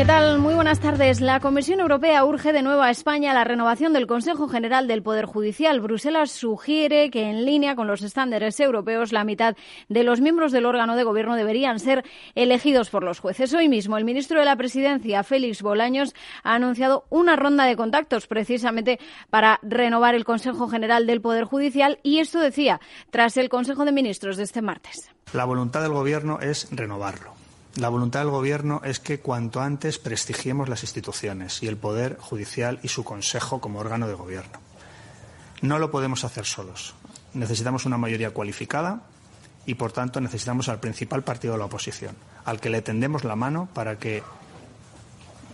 ¿Qué tal? Muy buenas tardes. La Comisión Europea urge de nuevo a España la renovación del Consejo General del Poder Judicial. Bruselas sugiere que, en línea con los estándares europeos, la mitad de los miembros del órgano de gobierno deberían ser elegidos por los jueces. Hoy mismo, el ministro de la Presidencia, Félix Bolaños, ha anunciado una ronda de contactos precisamente para renovar el Consejo General del Poder Judicial y esto decía tras el Consejo de Ministros de este martes. La voluntad del Gobierno es renovarlo la voluntad del Gobierno es que cuanto antes prestigiemos las instituciones y el Poder Judicial y su Consejo como órgano de Gobierno. No lo podemos hacer solos. Necesitamos una mayoría cualificada y, por tanto, necesitamos al principal partido de la oposición, al que le tendemos la mano para que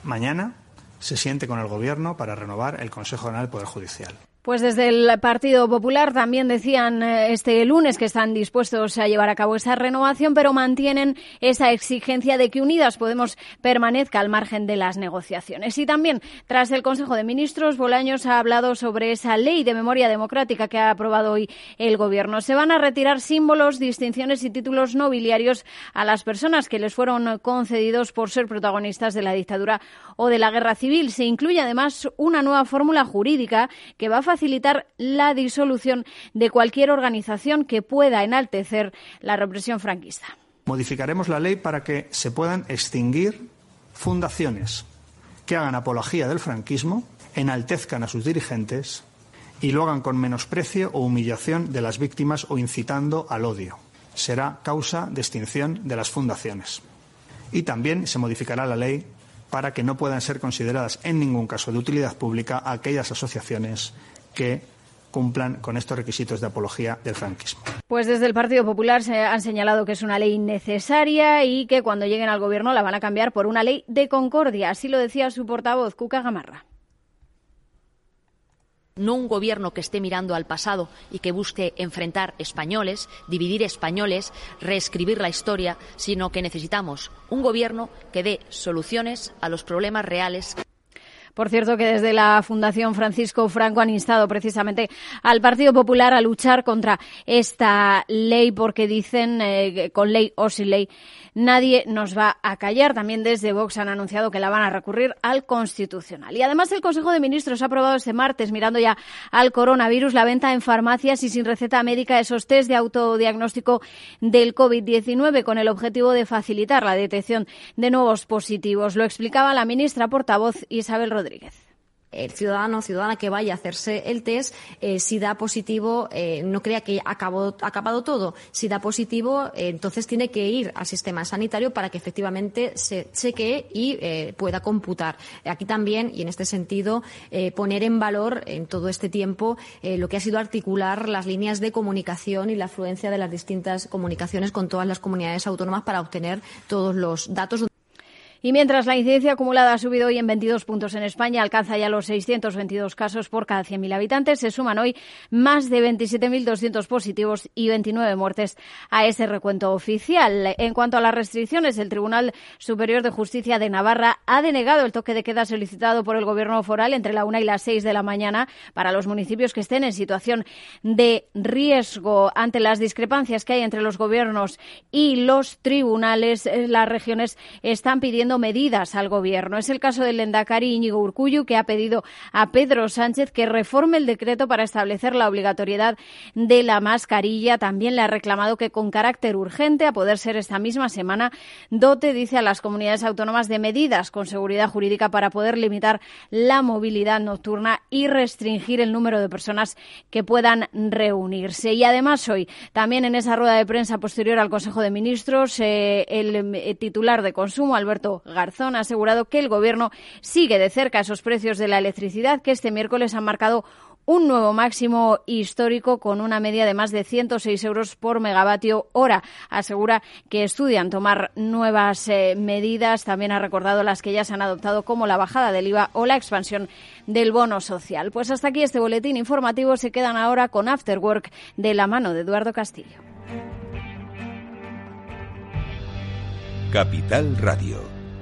mañana se siente con el Gobierno para renovar el Consejo General del Poder Judicial. Pues desde el Partido Popular también decían eh, este lunes que están dispuestos a llevar a cabo esa renovación, pero mantienen esa exigencia de que Unidas Podemos permanezca al margen de las negociaciones. Y también, tras el Consejo de Ministros, Bolaños ha hablado sobre esa ley de memoria democrática que ha aprobado hoy el Gobierno. Se van a retirar símbolos, distinciones y títulos nobiliarios a las personas que les fueron concedidos por ser protagonistas de la dictadura o de la guerra civil. Se incluye además una nueva fórmula jurídica que va a facilitar la disolución de cualquier organización que pueda enaltecer la represión franquista. Modificaremos la ley para que se puedan extinguir fundaciones que hagan apología del franquismo, enaltezcan a sus dirigentes y lo hagan con menosprecio o humillación de las víctimas o incitando al odio. Será causa de extinción de las fundaciones. Y también se modificará la ley para que no puedan ser consideradas en ningún caso de utilidad pública aquellas asociaciones que cumplan con estos requisitos de apología del franquismo. Pues desde el Partido Popular se han señalado que es una ley necesaria y que cuando lleguen al Gobierno la van a cambiar por una ley de concordia. Así lo decía su portavoz, Cuca Gamarra no un gobierno que esté mirando al pasado y que busque enfrentar españoles, dividir españoles, reescribir la historia, sino que necesitamos un gobierno que dé soluciones a los problemas reales. Por cierto, que desde la Fundación Francisco Franco han instado precisamente al Partido Popular a luchar contra esta ley porque dicen, eh, con ley o sin ley, nadie nos va a callar. También desde Vox han anunciado que la van a recurrir al Constitucional. Y además el Consejo de Ministros ha aprobado este martes, mirando ya al coronavirus, la venta en farmacias y sin receta médica de esos test de autodiagnóstico del COVID-19 con el objetivo de facilitar la detección de nuevos positivos. Lo explicaba la ministra portavoz Isabel Rodríguez el ciudadano o ciudadana que vaya a hacerse el test, eh, si da positivo, eh, no crea que ha acabado todo. Si da positivo, eh, entonces tiene que ir al sistema sanitario para que efectivamente se chequee y pueda computar. Aquí también, y en este sentido, poner en valor en todo este tiempo lo que ha sido articular las líneas de comunicación y la afluencia de las distintas comunicaciones con todas las comunidades autónomas para obtener todos los datos. Y mientras la incidencia acumulada ha subido hoy en 22 puntos en España, alcanza ya los 622 casos por cada 100.000 habitantes, se suman hoy más de 27.200 positivos y 29 muertes a ese recuento oficial. En cuanto a las restricciones, el Tribunal Superior de Justicia de Navarra ha denegado el toque de queda solicitado por el Gobierno foral entre la una y las seis de la mañana para los municipios que estén en situación de riesgo. Ante las discrepancias que hay entre los gobiernos y los tribunales, eh, las regiones están pidiendo medidas al Gobierno. Es el caso del Endacari Íñigo Urcuyu, que ha pedido a Pedro Sánchez que reforme el decreto para establecer la obligatoriedad de la mascarilla. También le ha reclamado que con carácter urgente, a poder ser esta misma semana, dote, dice, a las comunidades autónomas de medidas con seguridad jurídica para poder limitar la movilidad nocturna y restringir el número de personas que puedan reunirse. Y además hoy, también en esa rueda de prensa posterior al Consejo de Ministros, eh, el eh, titular de consumo, Alberto Garzón ha asegurado que el Gobierno sigue de cerca esos precios de la electricidad que este miércoles han marcado un nuevo máximo histórico con una media de más de 106 euros por megavatio hora. Asegura que estudian tomar nuevas eh, medidas. También ha recordado las que ya se han adoptado como la bajada del IVA o la expansión del bono social. Pues hasta aquí este boletín informativo. Se quedan ahora con After Work de la mano de Eduardo Castillo. Capital Radio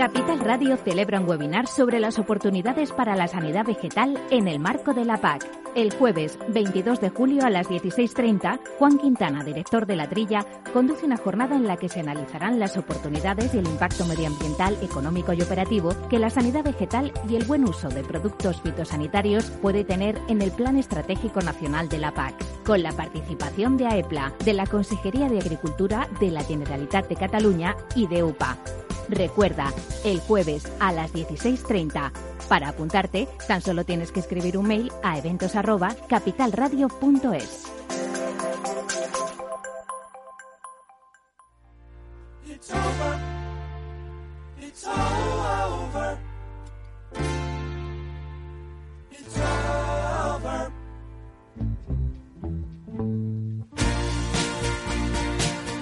Capital Radio celebra un webinar sobre las oportunidades para la sanidad vegetal en el marco de la PAC. El jueves 22 de julio a las 16.30, Juan Quintana, director de la Trilla, conduce una jornada en la que se analizarán las oportunidades y el impacto medioambiental, económico y operativo que la sanidad vegetal y el buen uso de productos fitosanitarios puede tener en el Plan Estratégico Nacional de la PAC, con la participación de AEPLA, de la Consejería de Agricultura de la Generalitat de Cataluña y de UPA. Recuerda, el jueves a las 16.30. Para apuntarte, tan solo tienes que escribir un mail a eventos@capitalradio.es.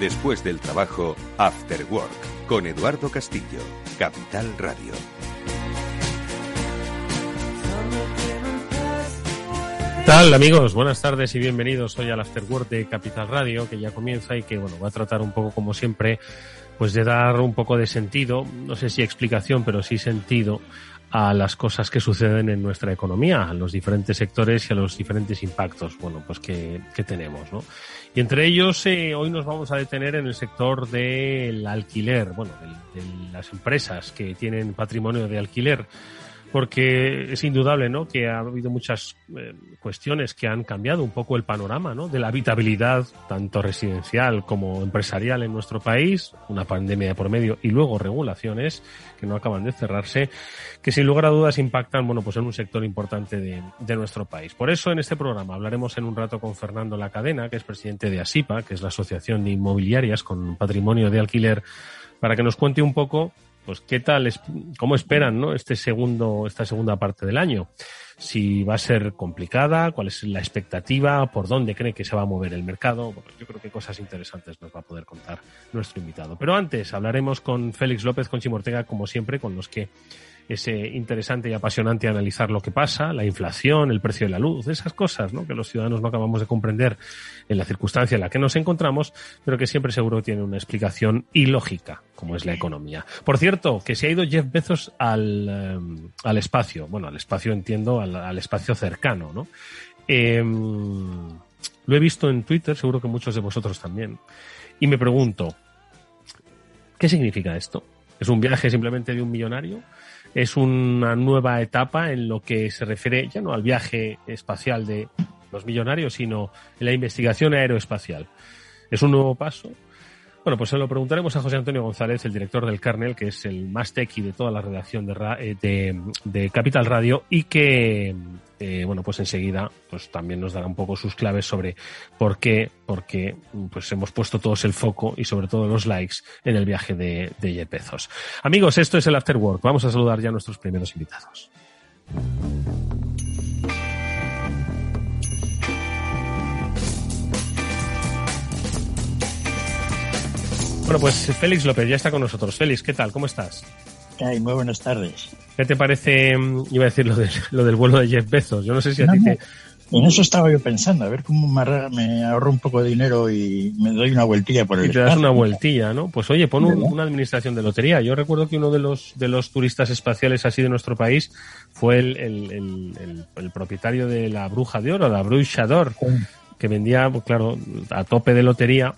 Después del trabajo, After Work, con Eduardo Castillo, Capital Radio. ¿Qué tal amigos? Buenas tardes y bienvenidos hoy al After Work de Capital Radio, que ya comienza y que bueno, va a tratar un poco como siempre, pues de dar un poco de sentido, no sé si explicación, pero sí sentido a las cosas que suceden en nuestra economía, a los diferentes sectores y a los diferentes impactos, bueno, pues que, que tenemos, ¿no? Y entre ellos, eh, hoy nos vamos a detener en el sector del alquiler, bueno, de, de las empresas que tienen patrimonio de alquiler porque es indudable ¿no? que ha habido muchas eh, cuestiones que han cambiado un poco el panorama ¿no? de la habitabilidad, tanto residencial como empresarial en nuestro país, una pandemia de por medio y luego regulaciones que no acaban de cerrarse, que sin lugar a dudas impactan bueno, pues en un sector importante de, de nuestro país. Por eso en este programa hablaremos en un rato con Fernando La Cadena, que es presidente de ASIPA, que es la Asociación de Inmobiliarias con Patrimonio de Alquiler, para que nos cuente un poco pues qué tal, cómo esperan, ¿no? Este segundo, esta segunda parte del año. Si va a ser complicada, cuál es la expectativa, por dónde cree que se va a mover el mercado. Yo creo que cosas interesantes nos va a poder contar nuestro invitado. Pero antes hablaremos con Félix López, con Chimortega, como siempre, con los que es interesante y apasionante analizar lo que pasa, la inflación, el precio de la luz, esas cosas ¿no? que los ciudadanos no acabamos de comprender en la circunstancia en la que nos encontramos, pero que siempre seguro tiene una explicación ilógica, como es la economía. Por cierto, que se ha ido Jeff Bezos al, eh, al espacio, bueno, al espacio entiendo, al, espacio cercano, ¿no? Eh, lo he visto en Twitter, seguro que muchos de vosotros también, y me pregunto, ¿qué significa esto? ¿Es un viaje simplemente de un millonario? Es una nueva etapa en lo que se refiere ya no al viaje espacial de los millonarios, sino en la investigación aeroespacial. ¿Es un nuevo paso? Bueno, pues se lo preguntaremos a José Antonio González, el director del Carnel, que es el más tequi de toda la redacción eh, de, de Capital Radio y que, eh, bueno, pues enseguida pues también nos dará un poco sus claves sobre por qué, por qué pues hemos puesto todos el foco y sobre todo los likes en el viaje de, de Jeff Bezos. Amigos, esto es el After Work. Vamos a saludar ya a nuestros primeros invitados. Bueno, pues Félix López ya está con nosotros. Félix, ¿qué tal? ¿Cómo estás? Ay, muy buenas tardes. ¿Qué te parece? Iba a decir lo, de, lo del vuelo de Jeff Bezos. Yo no sé si a No, ti no. te. En eso estaba yo pensando, a ver cómo me, ahorro un poco de dinero y me doy una vueltilla por el Y te das una vueltilla, ¿no? Pues oye, pon un- una administración de lotería. Yo recuerdo que uno de los, de los turistas espaciales así de nuestro país fue el, el, el, el- el propietario de la Bruja de Oro, la Bruja d'Or, que vendía, pues, claro, a tope de lotería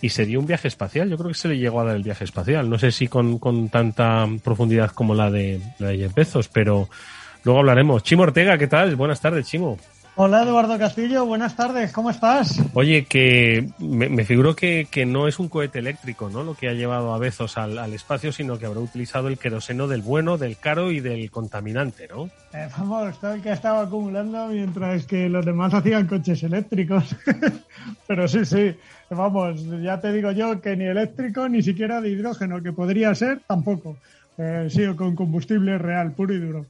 y se dio un viaje espacial. Yo creo que se le llegó a dar el viaje espacial. No sé si con, con tanta profundidad como la de, la de Jeff Bezos, pero luego hablaremos. Chimo Ortega, ¿qué tal? Buenas tardes, Chimo. Hola Eduardo Castillo, buenas tardes, ¿cómo estás? Oye, que me, me figuro que, que no es un cohete eléctrico, ¿no? Lo que ha llevado a Bezos al, al espacio, sino que habrá utilizado el queroseno del bueno, del caro y del contaminante, ¿no? Eh, vamos, todo el que estaba acumulando mientras que los demás hacían coches eléctricos. Pero sí, sí, vamos, ya te digo yo que ni eléctrico ni siquiera de hidrógeno, que podría ser, tampoco. Eh, sí, con combustible real, puro y duro.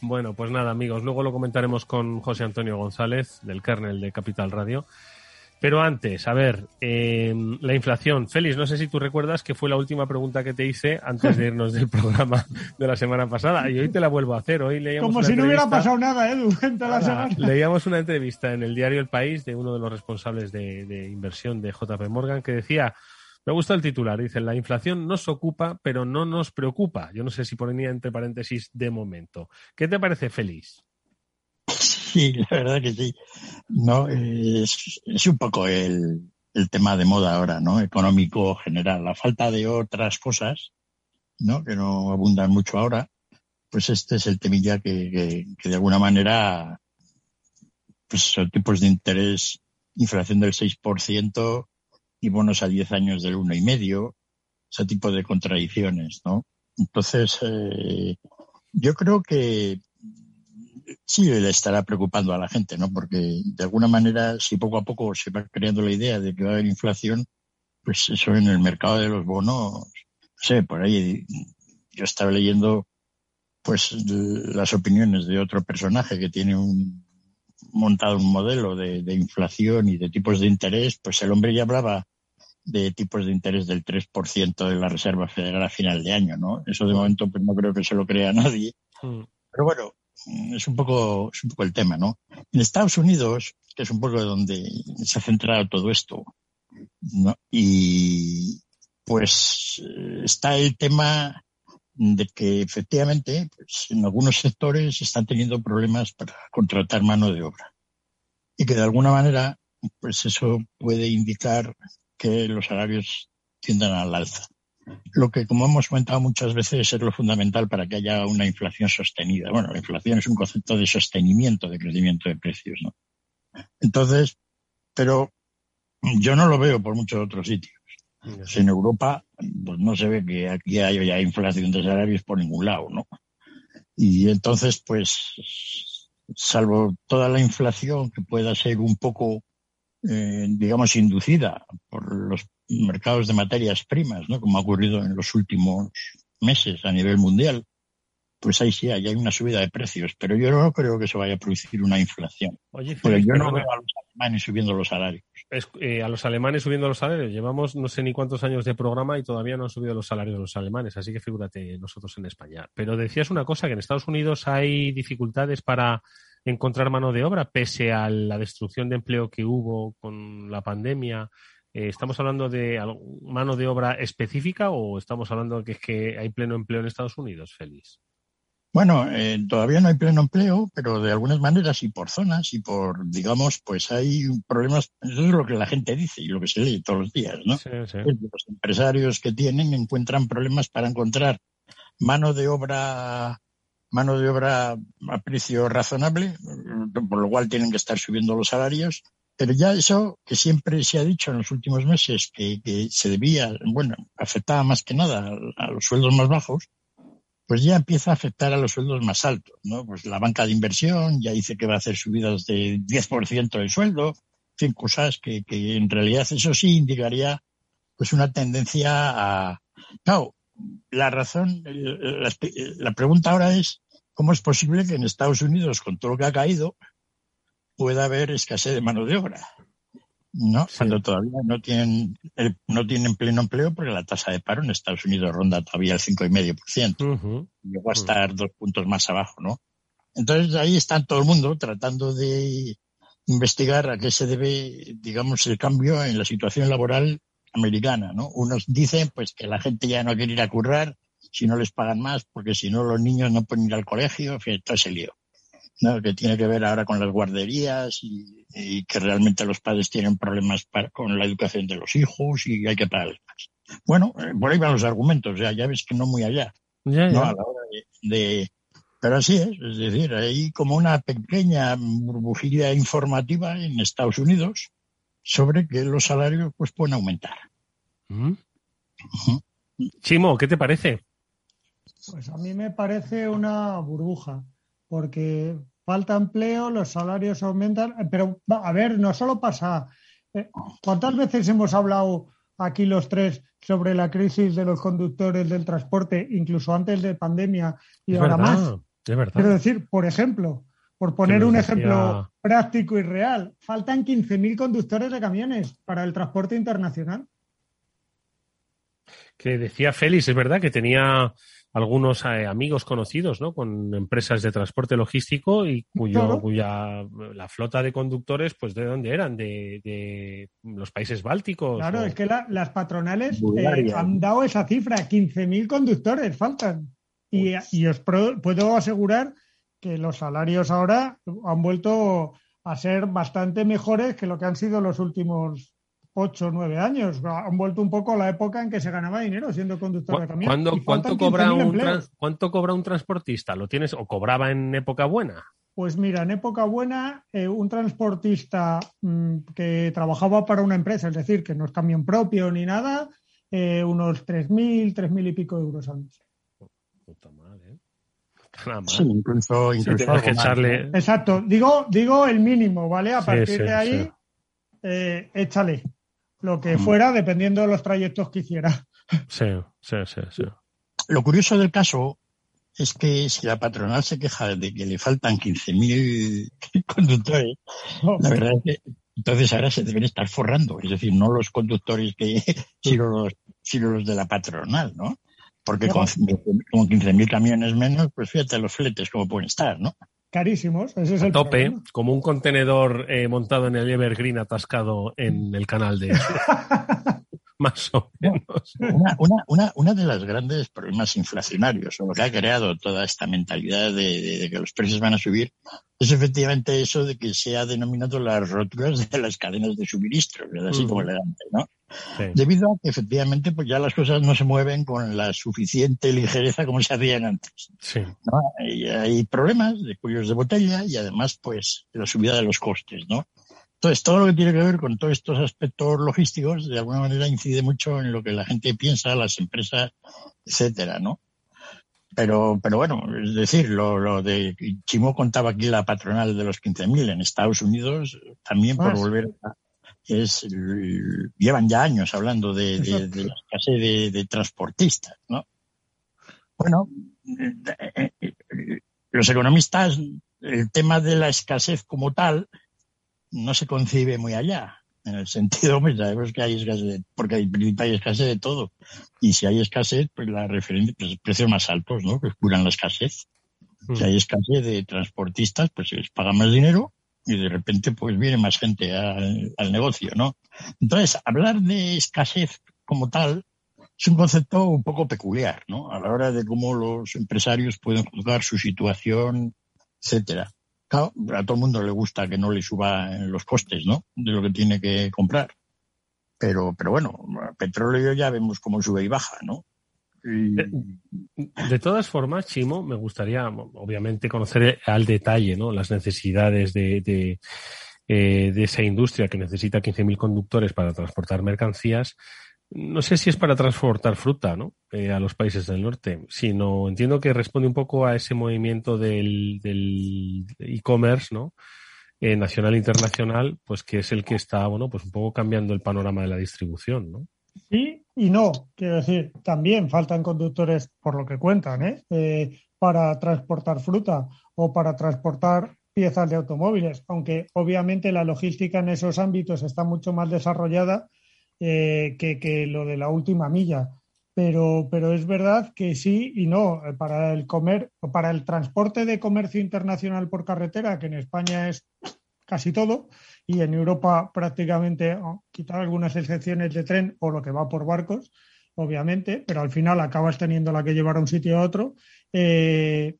Bueno, pues nada, amigos, luego lo comentaremos con José Antonio González, del kernel de Capital Radio. Pero antes, a ver, eh, la inflación. Félix, no sé si tú recuerdas que fue la última pregunta que te hice antes de irnos del programa de la semana pasada. Y hoy te la vuelvo a hacer. Hoy leíamos Como una si no hubiera entrevista- pasado nada, Edu, en toda la semana. Leíamos una entrevista en el diario El País de uno de los responsables de, de inversión de JP Morgan que decía, me gusta el titular, dice, la inflación nos ocupa, pero no nos preocupa. Yo no sé si ponía entre paréntesis de momento. ¿Qué te parece, Félix? Sí, la verdad que sí. No, es, es un poco el, el tema de moda ahora, ¿no? Económico general. La falta de otras cosas, ¿no? Que no abundan mucho ahora. Pues este es el temilla que, que, de alguna manera, pues son tipos de interés, inflación del 6% y bonos a 10 años del uno y medio, ese tipo de contradicciones, ¿no? Entonces, eh, yo creo que sí le estará preocupando a la gente, ¿no? Porque de alguna manera, si poco a poco se va creando la idea de que va a haber inflación, pues eso en el mercado de los bonos, no sé, por ahí yo estaba leyendo pues las opiniones de otro personaje que tiene un montado un modelo de, de inflación y de tipos de interés, pues el hombre ya hablaba de tipos de interés del 3% de la Reserva Federal a final de año, ¿no? Eso de momento pues no creo que se lo crea nadie. Pero bueno, es un poco, es un poco el tema, ¿no? En Estados Unidos, que es un poco donde se ha centrado todo esto, ¿no? Y pues eh, está el tema de que efectivamente pues, en algunos sectores están teniendo problemas para contratar mano de obra y que de alguna manera pues eso puede indicar que los salarios tiendan al alza. Lo que, como hemos comentado muchas veces, es lo fundamental para que haya una inflación sostenida. Bueno, la inflación es un concepto de sostenimiento de crecimiento de precios, ¿no? Entonces, pero yo no lo veo por muchos otros sitios. En Europa, pues no se ve que aquí haya inflación de salarios por ningún lado, ¿no? Y entonces, pues, salvo toda la inflación que pueda ser un poco, eh, digamos, inducida por los mercados de materias primas, ¿no? Como ha ocurrido en los últimos meses a nivel mundial, pues ahí sí hay, hay una subida de precios, pero yo no creo que se vaya a producir una inflación. Oye, yo no veo a los alemanes subiendo los salarios. Es- eh, a los alemanes subiendo los salarios. Llevamos no sé ni cuántos años de programa y todavía no han subido los salarios de los alemanes, así que figúrate nosotros en España. Pero decías una cosa, que en Estados Unidos hay dificultades para encontrar mano de obra, pese a la destrucción de empleo que hubo con la pandemia. Eh, ¿Estamos hablando de mano de obra específica o estamos hablando de que es que hay pleno empleo en Estados Unidos, Félix? Bueno, eh, todavía no hay pleno empleo, pero de algunas maneras y por zonas y por, digamos, pues hay problemas, eso es lo que la gente dice y lo que se lee todos los días, ¿no? Sí, sí. Es que Los empresarios que tienen encuentran problemas para encontrar mano de obra, mano de obra a precio razonable, por lo cual tienen que estar subiendo los salarios. Pero ya eso que siempre se ha dicho en los últimos meses que, que se debía, bueno, afectaba más que nada a, a los sueldos más bajos, pues ya empieza a afectar a los sueldos más altos, ¿no? Pues la banca de inversión ya dice que va a hacer subidas de 10% del sueldo, en fin, cosas que, que en realidad eso sí indicaría pues una tendencia a... Claro, la razón, la, la pregunta ahora es cómo es posible que en Estados Unidos, con todo lo que ha caído, pueda haber escasez de mano de obra. ¿no? Cuando todavía no tienen, no tienen pleno empleo porque la tasa de paro en Estados Unidos ronda todavía el 5,5%. Llegó a estar dos puntos más abajo, ¿no? Entonces ahí está todo el mundo tratando de investigar a qué se debe, digamos, el cambio en la situación laboral americana, ¿no? Unos dicen pues que la gente ya no quiere ir a currar si no les pagan más, porque si no los niños no pueden ir al colegio, todo ese lío. ¿no? que tiene que ver ahora con las guarderías y, y que realmente los padres tienen problemas para- con la educación de los hijos y hay que pagarles más. Bueno, eh, por ahí van los argumentos, ya, ya ves que no muy allá. Ya, ¿no? A la hora de, de- Pero así es, es decir, hay como una pequeña burbujilla informativa en Estados Unidos sobre que los salarios pues pueden aumentar. Chimo, ¿qué te parece? Pues a mí me parece una burbuja, porque falta empleo, los salarios aumentan, eh, pero va, a ver, no solo pasa. eh, ¿Cuántas veces hemos hablado aquí los tres sobre la crisis de los conductores del transporte, incluso antes de pandemia y Es ahora verdad. más? De verdad. Quiero decir, por ejemplo, por poner un ejemplo práctico y real, faltan 15.000 conductores de camiones para el transporte internacional. Que decía Félix, es verdad que tenía algunos eh, amigos conocidos, ¿no? Con empresas de transporte logístico y cuyo, cuya la flota de conductores, pues ¿de dónde eran? De, los países bálticos. Claro, es que las patronales eh, han dado esa cifra, 15.000 conductores faltan. Y, y os puedo asegurar que los salarios ahora han vuelto a ser bastante mejores que lo que han sido los últimos ocho o nueve años. Han vuelto un poco a la época en que se ganaba dinero siendo conductor de camión. ¿cuánto, cobra un ¿Cuánto cobra un transportista? ¿Lo tienes o cobraba en época buena? Pues mira, en época buena, eh, un transportista mm, que trabajaba para una empresa, es decir, que no es camión propio ni nada, eh, unos 3.000, 3.000 y pico euros al mes. ¿Eh? Sí, incluso, incluso echarle... Exacto, digo, digo el mínimo, ¿vale? A partir de ahí, échale lo que mm. fuera, dependiendo de los trayectos que hiciera. Sí, sí, sí, sí. Lo curioso del caso es que si la patronal se queja de que le faltan 15.000 conductores, la verdad es que entonces ahora se deben estar forrando, es decir, no los conductores que, sino los, sino los de la patronal, ¿no? Porque con, con 15.000 camiones menos, pues fíjate los fletes como pueden estar, ¿no? carísimos. Ese es el tope, como un contenedor eh, montado en el Evergreen atascado en el canal de. Más o menos. Una, una, una, de las grandes problemas inflacionarios, o lo que ha creado toda esta mentalidad de, que los precios van a subir, es efectivamente eso de que se ha denominado las roturas de las cadenas de suministro, así como elegante, ¿no? Debido a que efectivamente pues ya las cosas no se mueven con la suficiente ligereza como se hacían antes. Sí. hay problemas de cuellos de botella y además pues la subida de los costes, ¿no? Entonces, todo lo que tiene que ver con todos estos aspectos logísticos, de alguna manera incide mucho en lo que la gente piensa, las empresas, etcétera, ¿no? Pero, pero bueno, es decir, lo, lo de Chimo contaba aquí la patronal de los 15.000 en Estados Unidos, también por volver a, es, llevan ya años hablando de, de, la escasez de, transportistas, ¿no? Bueno, eh, eh, los economistas, el tema de la escasez como tal no se concibe muy allá. En el sentido, pues sabemos que hay escasez, porque hay, hay escasez de todo. Y si hay escasez, pues la referencia, pues precios más altos, ¿no? Que curan la escasez. Si hay escasez de transportistas, pues se les paga más dinero y de repente pues viene más gente al, negocio, ¿no? Entonces, hablar de escasez como tal es un concepto un poco peculiar, ¿no? A la hora de cómo los empresarios pueden juzgar su situación, etcétera. Claro, a todo el mundo le gusta que no le suban los costes, ¿no? De lo que tiene que comprar. Pero, pero bueno, petróleo ya vemos cómo sube y baja, ¿no? De, todas formas, Chimo, me gustaría, obviamente, conocer al detalle ¿no? las necesidades de, de, eh, de esa industria que necesita 15.000 conductores para transportar mercancías. No sé si es para transportar fruta ¿no? Eh, a los países del norte, sino entiendo que responde un poco a ese movimiento del e-commerce, ¿no? Eh, nacional e internacional, pues que es el que está, bueno, pues un poco cambiando el panorama de la distribución, ¿no? Sí y no. Quiero decir, también faltan conductores, por lo que cuentan, ¿eh? Eh, para transportar fruta o para transportar piezas de automóviles, aunque obviamente la logística en esos ámbitos está mucho más desarrollada eh, que, lo de la última milla. Pero, pero es verdad que sí y no. Para el comer, para el transporte de comercio internacional por carretera, que en España es casi todo, y en Europa prácticamente, oh, quitar algunas excepciones de tren o lo que va por barcos, obviamente, pero al final acabas teniendo la que llevar a un sitio a otro, eh,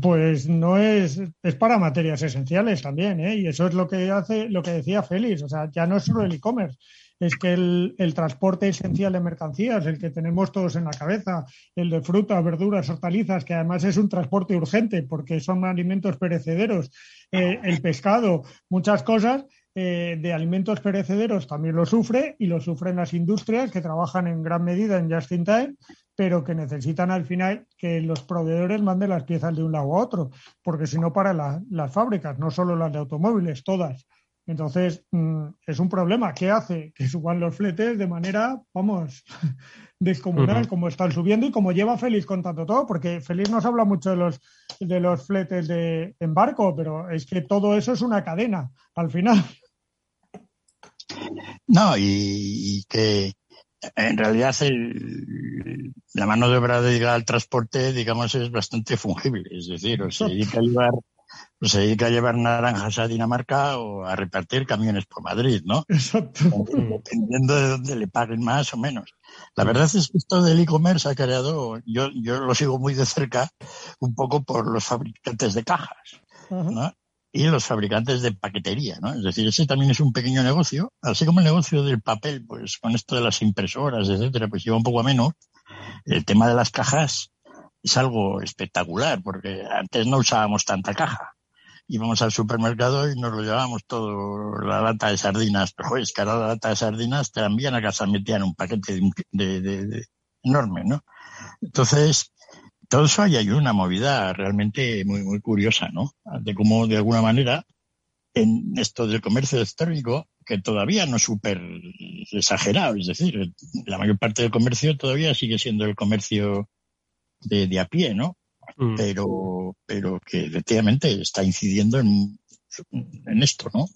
pues no es, es para materias esenciales también, ¿eh? y eso es lo que hace, lo que decía Félix, o sea, ya no es solo el e-commerce, es que el, el, transporte esencial de mercancías, el que tenemos todos en la cabeza, el de fruta, verduras, hortalizas, que además es un transporte urgente porque son alimentos perecederos, eh, el pescado, muchas cosas eh, de alimentos perecederos también lo sufre y lo sufren las industrias que trabajan en gran medida en just in time, pero que necesitan al final que los proveedores manden las piezas de un lado a otro, porque si no para las fábricas, no solo las de automóviles, todas. Entonces, mm, es un problema que hace que suban los fletes de manera, vamos, descomunal, como están subiendo y como lleva Félix contando todo, porque Félix nos habla mucho de los, de los fletes de en barco, pero es que todo eso es una cadena al final. No, y, que en realidad la mano de obra dedicada al transporte, digamos, es bastante fungible. Es decir, o se dedica a llevar, o se dedica a llevar naranjas a Dinamarca o a repartir camiones por Madrid, ¿no? Exacto. Dependiendo de dónde le paguen más o menos. La verdad es que esto del e-commerce ha creado, yo, yo lo sigo muy de cerca, un poco por los fabricantes de cajas. ¿no? y los fabricantes de paquetería, ¿no? Es decir, ese también es un pequeño negocio, así como el negocio del papel, pues con esto de las impresoras, etcétera, pues lleva un poco a menos. El tema de las cajas es algo espectacular, porque antes no usábamos tanta caja. Íbamos al supermercado y nos lo llevábamos todo, la lata de sardinas, pero es que la lata de sardinas envían a casa, metían un paquete de, enorme, ¿no? Entonces, todo eso hay, hay una movida realmente muy, muy curiosa, ¿no? De cómo, de alguna manera, en esto del comercio electrónico, que todavía no es súper exagerado, es decir, la mayor parte del comercio todavía sigue siendo el comercio de, de a pie, ¿no? Mm. Pero, pero que efectivamente está incidiendo en, en esto, ¿no?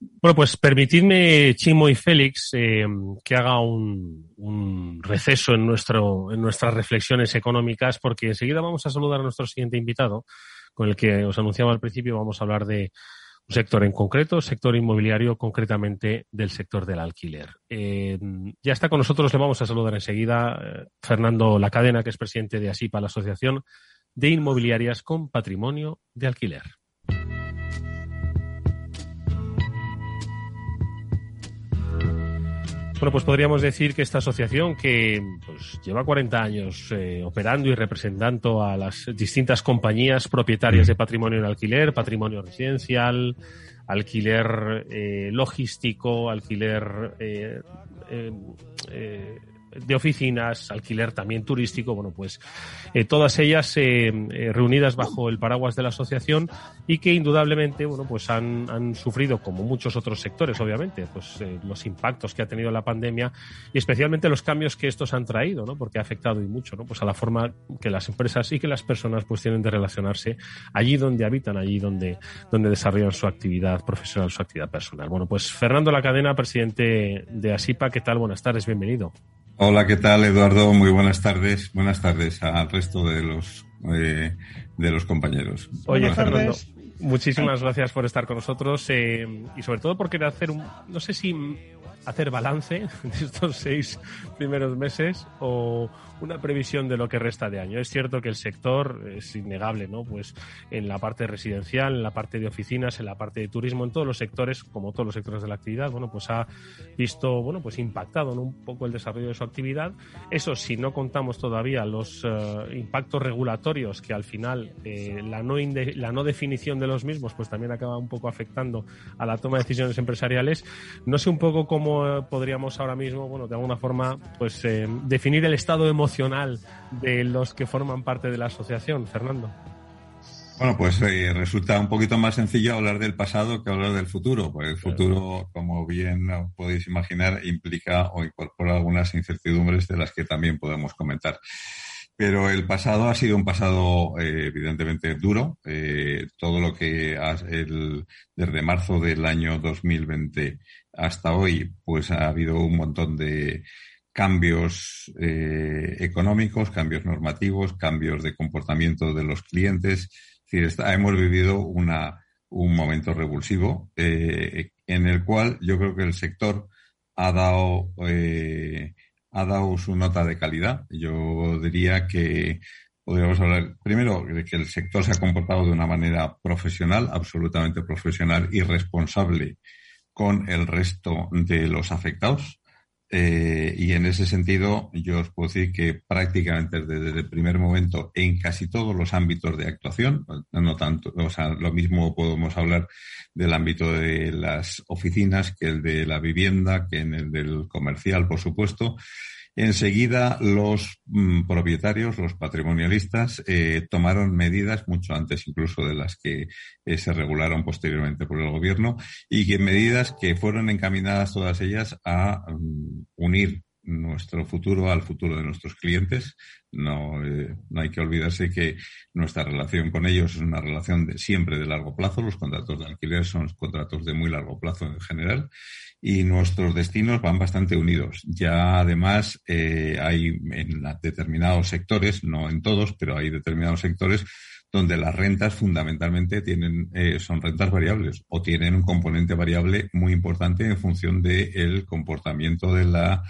Bueno, pues permitidme, Chimo y Félix, eh, que haga un, un, receso en, nuestro, en nuestras reflexiones económicas, porque enseguida vamos a saludar a nuestro siguiente invitado, con el que os anunciaba al principio, vamos a hablar de sector en concreto, sector inmobiliario, concretamente del sector del alquiler. Eh, ya está con nosotros, le vamos a saludar enseguida eh, Fernando La Cadena, que es presidente de ASIPA, la Asociación de Inmobiliarias con Patrimonio de Alquiler. Bueno, pues podríamos decir que esta asociación que pues, lleva 40 años eh, operando y representando a las distintas compañías propietarias de patrimonio en alquiler, patrimonio residencial, alquiler eh, logístico, alquiler eh, de oficinas, alquiler también turístico, bueno, pues eh, todas ellas eh, eh, reunidas bajo el paraguas de la asociación y que indudablemente, bueno, pues han, han sufrido, como muchos otros sectores, obviamente, pues los impactos que ha tenido la pandemia y especialmente los cambios que estos han traído, ¿no? Porque ha afectado y mucho, ¿no? Pues a la forma que las empresas y que las personas pues tienen de relacionarse allí donde habitan, allí donde, donde desarrollan su actividad profesional, su actividad personal. Bueno, pues Fernando La Cadena, presidente de ASIPA, ¿qué tal? Buenas tardes, bienvenido. Hola, ¿qué tal, Eduardo? Muy buenas tardes. Buenas tardes al resto de los eh, de los compañeros. Oye, Fernando, muchísimas gracias por estar con nosotros eh, y sobre todo por querer hacer un, no sé si hacer balance de estos seis primeros meses o una previsión de lo que resta de año. Es cierto que el sector es innegable, ¿no? Pues en la parte residencial, en la parte de oficinas, en la parte de turismo, en todos los sectores, como todos los sectores de la actividad, bueno, pues ha visto, bueno, pues impactado un poco el desarrollo de su actividad. Eso si no contamos todavía los eh, impactos regulatorios que al final eh, la, no la no definición de los mismos, pues también acaba un poco afectando a la toma de decisiones empresariales. No sé un poco cómo podríamos ahora mismo, bueno, de alguna forma, pues eh, definir el estado emocional de los que forman parte de la asociación, Fernando. Bueno, pues eh, resulta un poquito más sencillo hablar del pasado que hablar del futuro, porque el futuro, como bien podéis imaginar, implica o incorpora algunas incertidumbres de las que también podemos comentar. Pero el pasado ha sido un pasado eh, evidentemente duro. todo lo que el, desde marzo del año 2020 hasta hoy, pues ha habido un montón de cambios eh, económicos, cambios normativos, cambios de comportamiento de los clientes. Es decir, hemos vivido una, un momento revulsivo eh, en el cual yo creo que el sector ha dado, eh, ha dado su nota de calidad. Yo diría que podríamos hablar primero de que el sector se ha comportado de una manera profesional, absolutamente profesional y responsable con el resto de los afectados. Eh, y en ese sentido, yo os puedo decir que prácticamente desde, el primer momento, en casi todos los ámbitos de actuación, no tanto, o sea, lo mismo podemos hablar del ámbito de las oficinas que el de la vivienda, que en el del comercial, por supuesto. Enseguida los mm, propietarios, los patrimonialistas, eh, tomaron medidas mucho antes incluso de las que eh, se regularon posteriormente por el gobierno y que medidas que fueron encaminadas todas ellas a mm, unir nuestro futuro al futuro de nuestros clientes. No, eh, no hay que olvidarse que nuestra relación con ellos es una relación de, siempre de largo plazo. Los contratos de alquiler son contratos de muy largo plazo en general y nuestros destinos van bastante unidos. Ya además eh, hay en determinados sectores, no en todos, pero hay determinados sectores donde las rentas fundamentalmente tienen, eh, son rentas variables o tienen un componente variable muy importante en función del comportamiento de la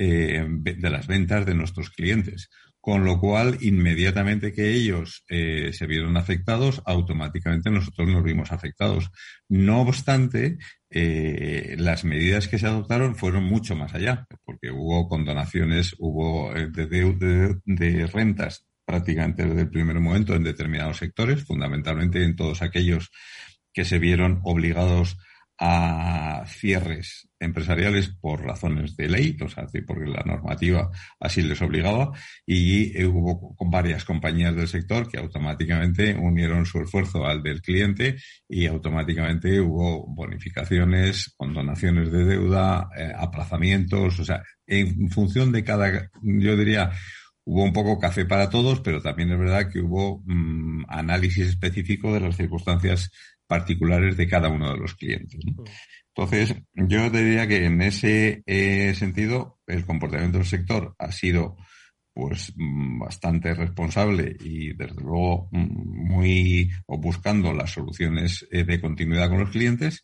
eh, de las ventas de nuestros clientes. Con lo cual, inmediatamente que ellos eh, se vieron afectados, automáticamente nosotros nos vimos afectados. No obstante, eh, las medidas que se adoptaron fueron mucho más allá, porque hubo condonaciones, hubo de, de rentas prácticamente desde el primer momento en determinados sectores, fundamentalmente en todos aquellos que se vieron obligados a cierres empresariales por razones de ley, o sea, porque la normativa así les obligaba, y hubo varias compañías del sector que automáticamente unieron su esfuerzo al del cliente y automáticamente hubo bonificaciones, condonaciones de deuda, eh, aplazamientos, o sea, en función de cada, yo diría, hubo un poco café para todos, pero también es verdad que hubo mm, análisis específico de las circunstancias particulares de cada uno de los clientes. Entonces, yo diría que en ese eh, sentido, el comportamiento del sector ha sido pues mm, bastante responsable y desde luego mm, muy o buscando las soluciones eh, de continuidad con los clientes.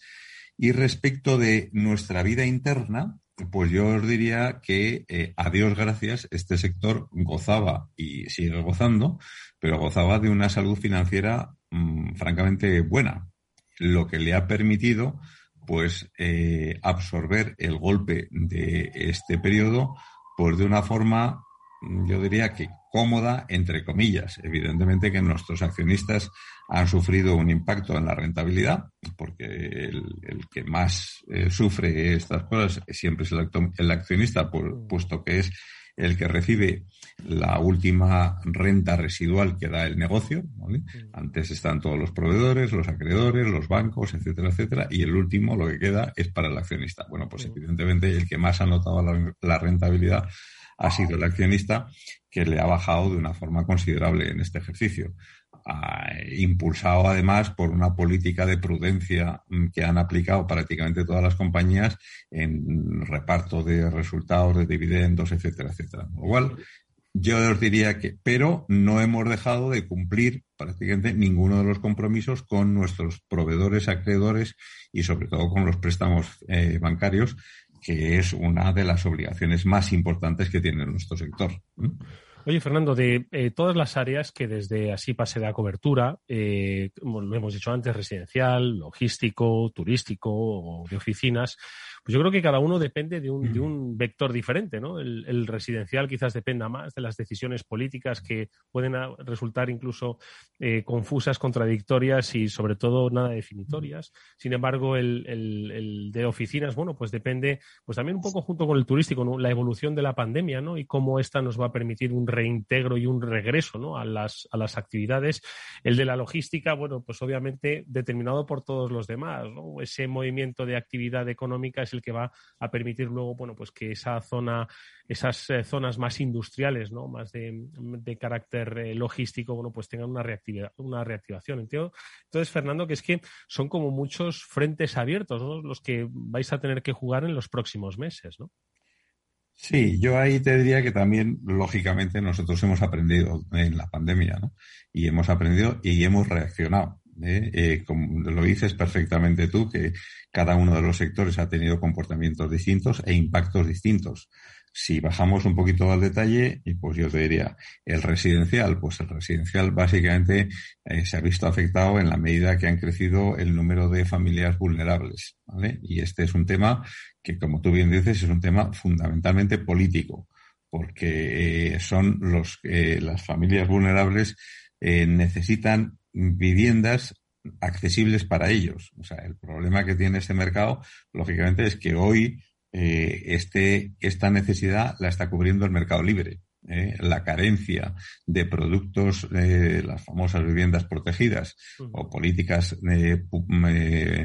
Y respecto de nuestra vida interna, pues yo os diría que eh, a Dios gracias este sector gozaba y sigue gozando, pero gozaba de una salud financiera mm, francamente buena lo que le ha permitido pues eh, absorber el golpe de este periodo pues de una forma yo diría que cómoda entre comillas evidentemente que nuestros accionistas han sufrido un impacto en la rentabilidad porque el, que más eh, sufre estas cosas siempre es el, accionista puesto que es el que recibe la última renta residual que da el negocio. Antes están todos los proveedores, los acreedores, los bancos, etcétera, etcétera, y el último lo que queda es para el accionista. Bueno, pues evidentemente el que más ha notado la, rentabilidad ha sido el accionista, que le ha bajado de una forma considerable en este ejercicio. impulsado además por una política de prudencia mm, que han aplicado prácticamente todas las compañías en reparto de resultados, de dividendos, etcétera, etcétera. Cual, yo os diría que, pero no hemos dejado de cumplir prácticamente ninguno de los compromisos con nuestros proveedores, acreedores y sobre todo con los préstamos eh, bancarios, que es una de las obligaciones más importantes que tiene nuestro sector. Oye, Fernando, de eh, todas las áreas que desde así pase da cobertura, eh, como lo hemos dicho antes, residencial, logístico, turístico o de oficinas, pues yo creo que cada uno depende de un, de un vector diferente, ¿no? El, residencial quizás dependa más de las decisiones políticas que pueden resultar incluso eh, confusas, contradictorias y sobre todo nada definitorias. Sin embargo, el, el, de oficinas, bueno, pues depende, pues también un poco junto con el turístico, la evolución de la pandemia, ¿no? Y cómo esta nos va a permitir un reintegro y un regreso, ¿no? A las, a las actividades. El de la logística, bueno, pues obviamente determinado por todos los demás, ¿no? Ese movimiento de actividad económica es el que va a permitir luego, bueno, pues que esa zona, esas eh, zonas más industriales, ¿no? Más de, carácter eh, logístico, bueno, pues tengan una reactividad, una reactivación. Entonces, Fernando, que es que son como muchos frentes abiertos, Los que vais a tener que jugar en los próximos meses, ¿no? Sí, yo ahí te diría que también, lógicamente, nosotros hemos aprendido en la pandemia, ¿no? Y hemos aprendido y hemos reaccionado. ¿Eh? Eh, como lo dices perfectamente tú, que cada uno de los sectores ha tenido comportamientos distintos e impactos distintos. Si bajamos un poquito al detalle, pues yo te diría, el residencial, pues el residencial básicamente eh, se ha visto afectado en la medida que han crecido el número de familias vulnerables, Y este es un tema que, como tú bien dices, es un tema fundamentalmente político, porque son los, las familias vulnerables necesitan viviendas accesibles para ellos. O sea, el problema que tiene este mercado, lógicamente, es que hoy este, esta necesidad la está cubriendo el mercado libre. ¿eh? la carencia de productos, eh, las famosas viviendas protegidas o políticas eh,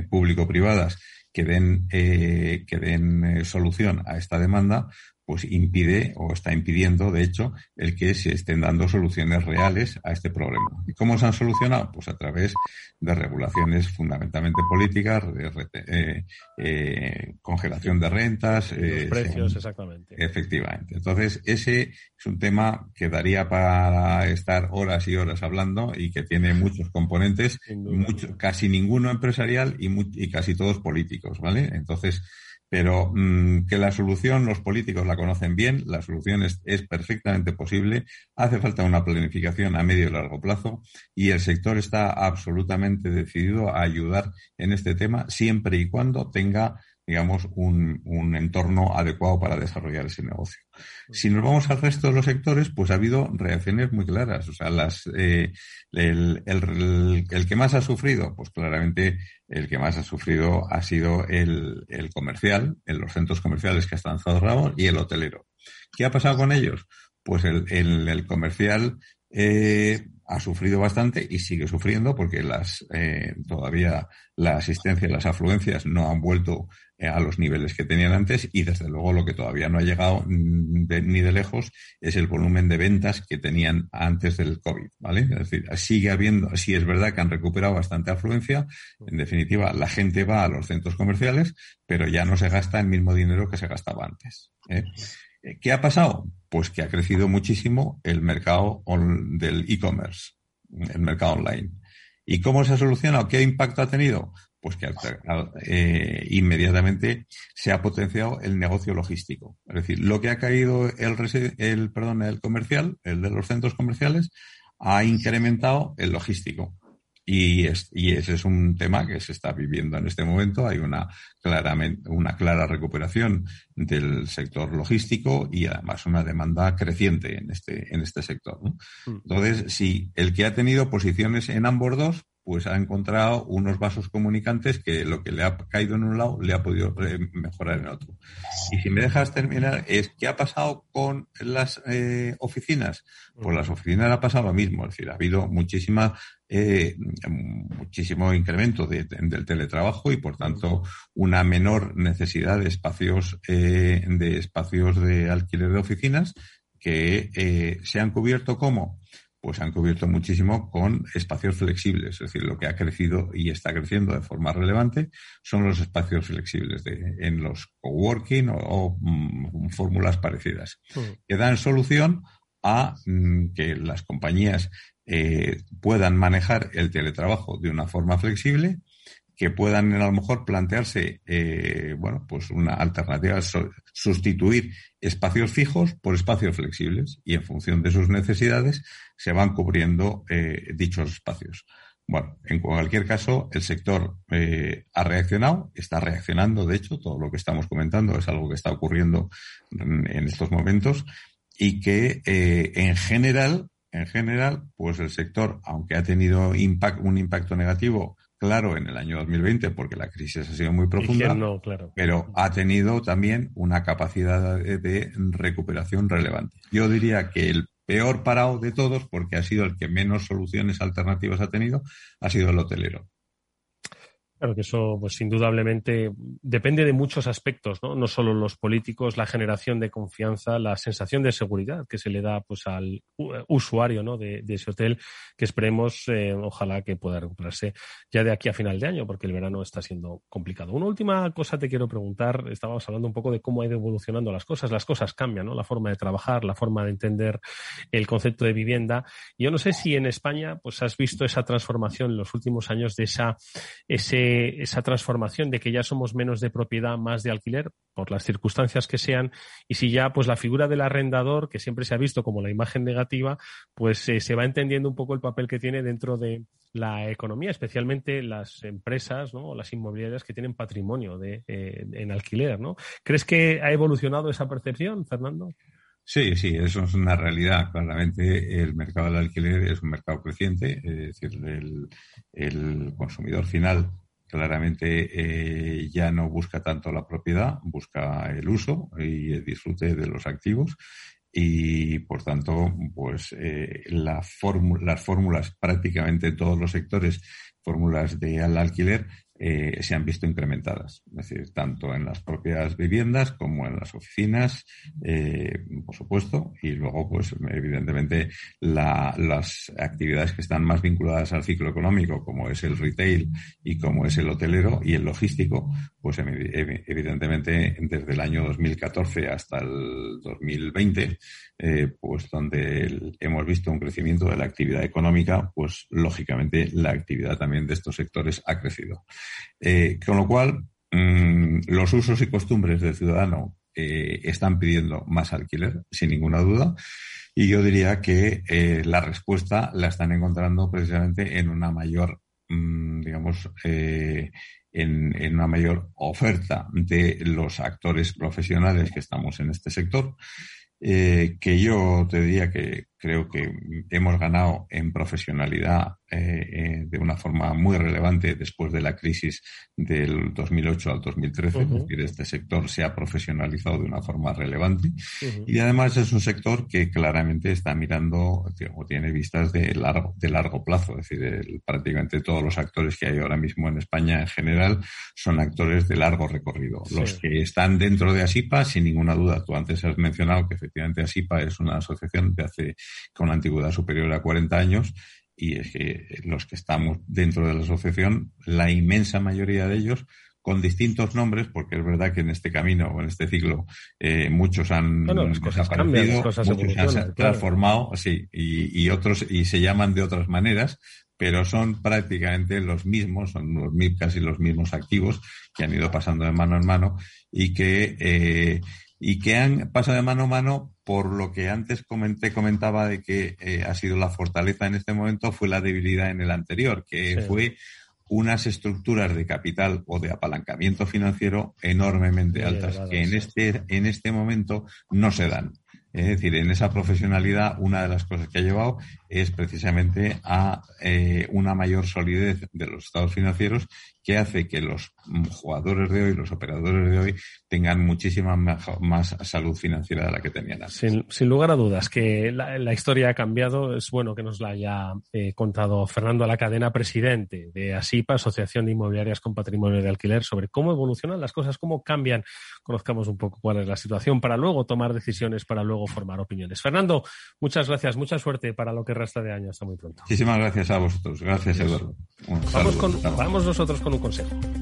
público-privadas que den, que den solución a esta demanda, pues impide o está impidiendo, de hecho, el que se estén dando soluciones reales a este problema. ¿Y cómo se han solucionado? Pues a través de regulaciones fundamentalmente políticas, de eh, eh, congelación de rentas. Eh, precios, exactamente. Efectivamente. Entonces, ese es un tema que daría para estar horas y horas hablando y que tiene muchos componentes, mucho, casi ninguno empresarial y, y casi todos políticos, ¿vale? Entonces, pero mm, que la solución los políticos la conocen bien, la solución es, perfectamente posible, hace falta una planificación a medio y largo plazo y el sector está absolutamente decidido a ayudar en este tema siempre y cuando tenga digamos, un, un, entorno adecuado para desarrollar ese negocio. Si nos vamos al resto de los sectores, pues ha habido reacciones muy claras. O sea, las, eh, el, el, el, que más ha sufrido, pues claramente el que más ha sufrido ha sido el, el comercial, en los centros comerciales que están cerrados y el hotelero. ¿Qué ha pasado con ellos? Pues el, el comercial eh, ha sufrido bastante y sigue sufriendo porque las eh, todavía la asistencia y las afluencias no han vuelto eh, a los niveles que tenían antes y desde luego lo que todavía no ha llegado mm, ni de lejos es el volumen de ventas que tenían antes del COVID, ¿vale? Es decir, sigue habiendo, sí es verdad que han recuperado bastante afluencia, en definitiva la gente va a los centros comerciales, pero ya no se gasta el mismo dinero que se gastaba antes. ¿eh? Eh, ¿Qué ha pasado? Pues que ha crecido muchísimo el mercado del e-commerce, el mercado online. ¿Y cómo se ha solucionado? ¿Qué impacto ha tenido? pues que eh, inmediatamente se ha potenciado el negocio logístico. Es decir, lo que ha caído el, el, perdón, el comercial, el de los centros comerciales, ha incrementado el logístico. Y, y ese es un tema que se está viviendo en este momento. Hay una, claramente, una clara recuperación del sector logístico y además una demanda creciente en este, en este sector. Mm. Entonces, si el que ha tenido posiciones en ambos dos, pues ha encontrado unos vasos comunicantes que lo que le ha caído en un lado le ha podido eh, mejorar en otro. Y si me dejas terminar, es ¿qué ha pasado con las eh, oficinas? Pues las oficinas ha pasado lo mismo, es decir, ha habido muchísima, eh, muchísimo incremento del teletrabajo y por tanto una menor necesidad de espacios, de espacios de alquiler de oficinas que se han cubierto como pues han cubierto muchísimo con espacios flexibles. Es decir, lo que ha crecido y está creciendo de forma relevante son los espacios flexibles de, en los coworking o, mm, fórmulas parecidas, que dan solución a mm, que las compañías eh, puedan manejar el teletrabajo de una forma flexible que puedan a lo mejor plantearse, eh, bueno, pues una alternativa, sustituir espacios fijos por espacios flexibles y en función de sus necesidades se van cubriendo eh, dichos espacios. Bueno, en cualquier caso, el sector ha reaccionado, está reaccionando, de hecho, todo lo que estamos comentando es algo que está ocurriendo en, estos momentos y que en general, en general, pues el sector, aunque ha tenido un impacto negativo claro en el año 2020 porque la crisis ha sido muy profunda, pero ha tenido también una capacidad de, recuperación relevante. Yo diría que el peor parado de todos, porque ha sido el que menos soluciones alternativas ha tenido, ha sido el hotelero. Claro que eso, pues indudablemente, depende de muchos aspectos, ¿no? No solo los políticos, la generación de confianza, la sensación de seguridad que se le da pues al usuario, ¿no? De, ese hotel, que esperemos, eh, ojalá que pueda recuperarse ya de aquí a final de año, porque el verano está siendo complicado. Una última cosa te quiero preguntar. Estábamos hablando un poco de cómo ha ido evolucionando las cosas. Las cosas cambian, ¿no? La forma de trabajar, la forma de entender el concepto de vivienda. Yo no sé si en España, pues has visto esa transformación en los últimos años de esa, ese esa transformación de que ya somos menos de propiedad, más de alquiler, por las circunstancias que sean, y si ya pues la figura del arrendador, que siempre se ha visto como la imagen negativa, pues eh, se va entendiendo un poco el papel que tiene dentro de la economía, especialmente las empresas o las inmobiliarias que tienen patrimonio de, eh, en alquiler. ¿no? ¿Crees que ha evolucionado esa percepción, Fernando? Sí, sí, eso es una realidad. Claramente el mercado del alquiler es un mercado creciente, es decir, el consumidor final claramente eh, ya no busca tanto la propiedad, busca el uso y el disfrute de los activos. Y por tanto pues eh, la las fórmulas prácticamente en todos los sectores fórmulas de al alquiler eh, se han visto incrementadas, es decir, tanto en las propias viviendas como en las oficinas, eh, por supuesto, y luego, pues, evidentemente, las actividades que están más vinculadas al ciclo económico, como es el retail y como es el hotelero y el logístico, pues, evidentemente, desde el año 2014 hasta el 2020, eh, pues, donde hemos visto un crecimiento de la actividad económica, pues, lógicamente, la actividad también de estos sectores ha crecido. Eh, con lo cual, mm, los usos y costumbres del ciudadano eh, están pidiendo más alquiler, sin ninguna duda. Y yo diría que la respuesta la están encontrando precisamente en una mayor, mm, digamos, en, una mayor oferta de los actores profesionales que estamos en este sector. Que yo te diría que creo que hemos ganado en profesionalidad eh, eh, de una forma muy relevante después de la crisis del 2008 al 2013. Es decir, este sector se ha profesionalizado de una forma relevante y además es un sector que claramente está mirando o tiene vistas de largo, de largo plazo. Es decir, prácticamente todos los actores que hay ahora mismo en España en general son actores de largo recorrido. Los que están dentro de ASIPA, sin ninguna duda, tú antes has mencionado que efectivamente ASIPA es una asociación de hace con una antigüedad superior a 40 años y es que los que estamos dentro de la asociación, la inmensa mayoría de ellos, con distintos nombres, porque es verdad que en este camino o en este ciclo eh, muchos han desaparecido, muchos se han transformado, sí, y, y, otros y se llaman de otras maneras, pero son prácticamente los mismos, son los, casi los mismos activos que han ido pasando de mano en mano y que eh, y que han pasado de mano a mano por lo que antes comenté, comentaba de que eh, ha sido la fortaleza en este momento, fue la debilidad en el anterior, que fue unas estructuras de capital o de apalancamiento financiero enormemente altas, que en este, en este momento no se dan. Es decir, en esa profesionalidad, una de las cosas que ha llevado es precisamente a eh, una mayor solidez de los estados financieros que hace que los jugadores de hoy, los operadores de hoy, tengan muchísima más salud financiera de la que tenían antes. Sin, lugar a dudas que la, historia ha cambiado. Es bueno que nos la haya eh, contado Fernando a la cadena, presidente de ASIPA, Asociación de Inmobiliarias con Patrimonio de Alquiler, sobre cómo evolucionan las cosas, cómo cambian. Conozcamos un poco cuál es la situación para luego tomar decisiones, para luego formar opiniones. Fernando, muchas gracias, mucha suerte para lo que resta de año. Hasta muy pronto. Muchísimas gracias a vosotros. Gracias, Eduardo. Vamos, vamos nosotros con un consejo.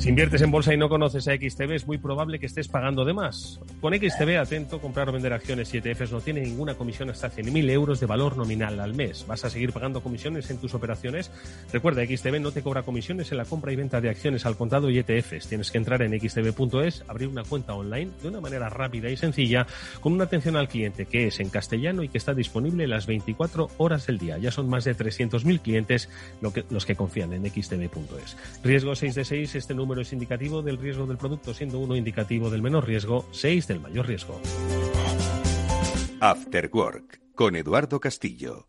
Si inviertes en bolsa y no conoces a XTB, es muy probable que estés pagando de más. Con XTB, atento, comprar o vender acciones y ETFs no tiene ninguna comisión hasta 100.000 euros de valor nominal al mes. ¿Vas a seguir pagando comisiones en tus operaciones? Recuerda, XTB no te cobra comisiones en la compra y venta de acciones al contado y ETFs. Tienes que entrar en xtb.es, abrir una cuenta online de una manera rápida y sencilla, con una atención al cliente que es en castellano y que está disponible las 24 horas del día. Ya son más de 300.000 clientes los que confían en xtb.es. Riesgo 6 de 6, este número número es indicativo del riesgo del producto, siendo uno indicativo del menor riesgo, seis del mayor riesgo. After Work con Eduardo Castillo.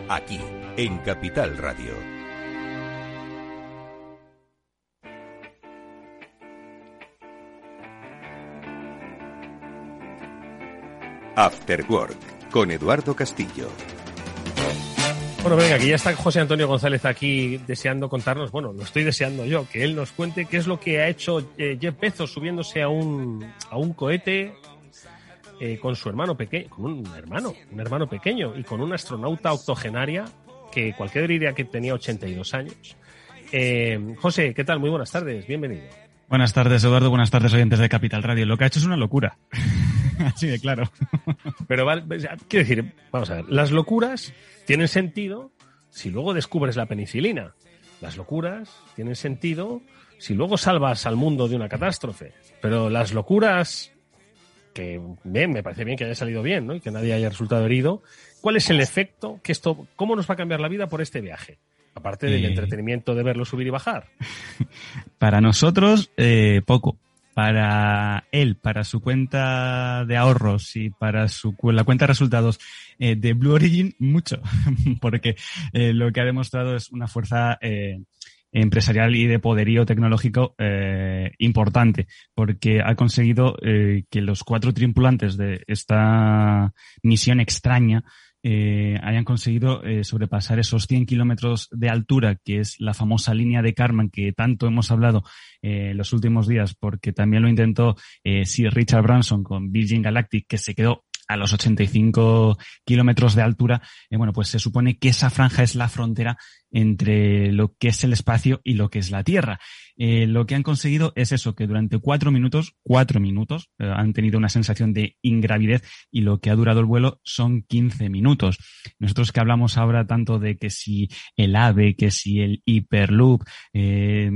Aquí en Capital Radio. After Work con Eduardo Castillo. Bueno, venga, aquí ya está José Antonio González aquí deseando contarnos, bueno, lo estoy deseando yo, que él nos cuente qué es lo que ha hecho eh, Jeff Bezos subiéndose a un, a un cohete eh, con su hermano pequeño, con un hermano, un hermano pequeño y con una astronauta octogenaria que cualquiera diría que tenía 82 años. Eh, José, ¿qué tal? Muy buenas tardes, bienvenido. Buenas tardes, Eduardo. Buenas tardes, oyentes de Capital Radio. Lo que ha hecho es una locura. Así de claro. Pero vale, quiero decir, vamos a ver, las locuras tienen sentido si luego descubres la penicilina. las locuras tienen sentido si luego salvas al mundo de una catástrofe. Pero las locuras, que bien, me parece bien que haya salido bien, ¿no? Y que nadie haya resultado herido. ¿Cuál es el efecto que esto, cómo nos va a cambiar la vida por este viaje? Aparte del Eh. entretenimiento de verlo subir y bajar. Para nosotros, eh, poco. Para él, para su cuenta de ahorros y para su la cuenta de resultados eh, de Blue Origin, mucho. Porque eh, lo que ha demostrado es una fuerza empresarial y de poderío tecnológico eh, importante. Porque ha conseguido eh, que los cuatro tripulantes de esta misión extraña eh, hayan conseguido eh, sobrepasar esos 100 kilómetros de altura, que es la famosa línea de Karman que tanto hemos hablado eh, en los últimos días, porque también lo intentó eh, Sir Richard Branson con Virgin Galactic, que se quedó a los 85 kilómetros de altura. Eh, bueno, pues se supone que esa franja es la frontera entre lo que es el espacio y lo que es la Tierra. Eh, lo que han conseguido es eso, que durante cuatro minutos, cuatro minutos, eh, han tenido una sensación de ingravidez y lo que ha durado el vuelo son 15 minutos. Nosotros que hablamos ahora tanto de que si el AVE, que si el Hyperloop, eh,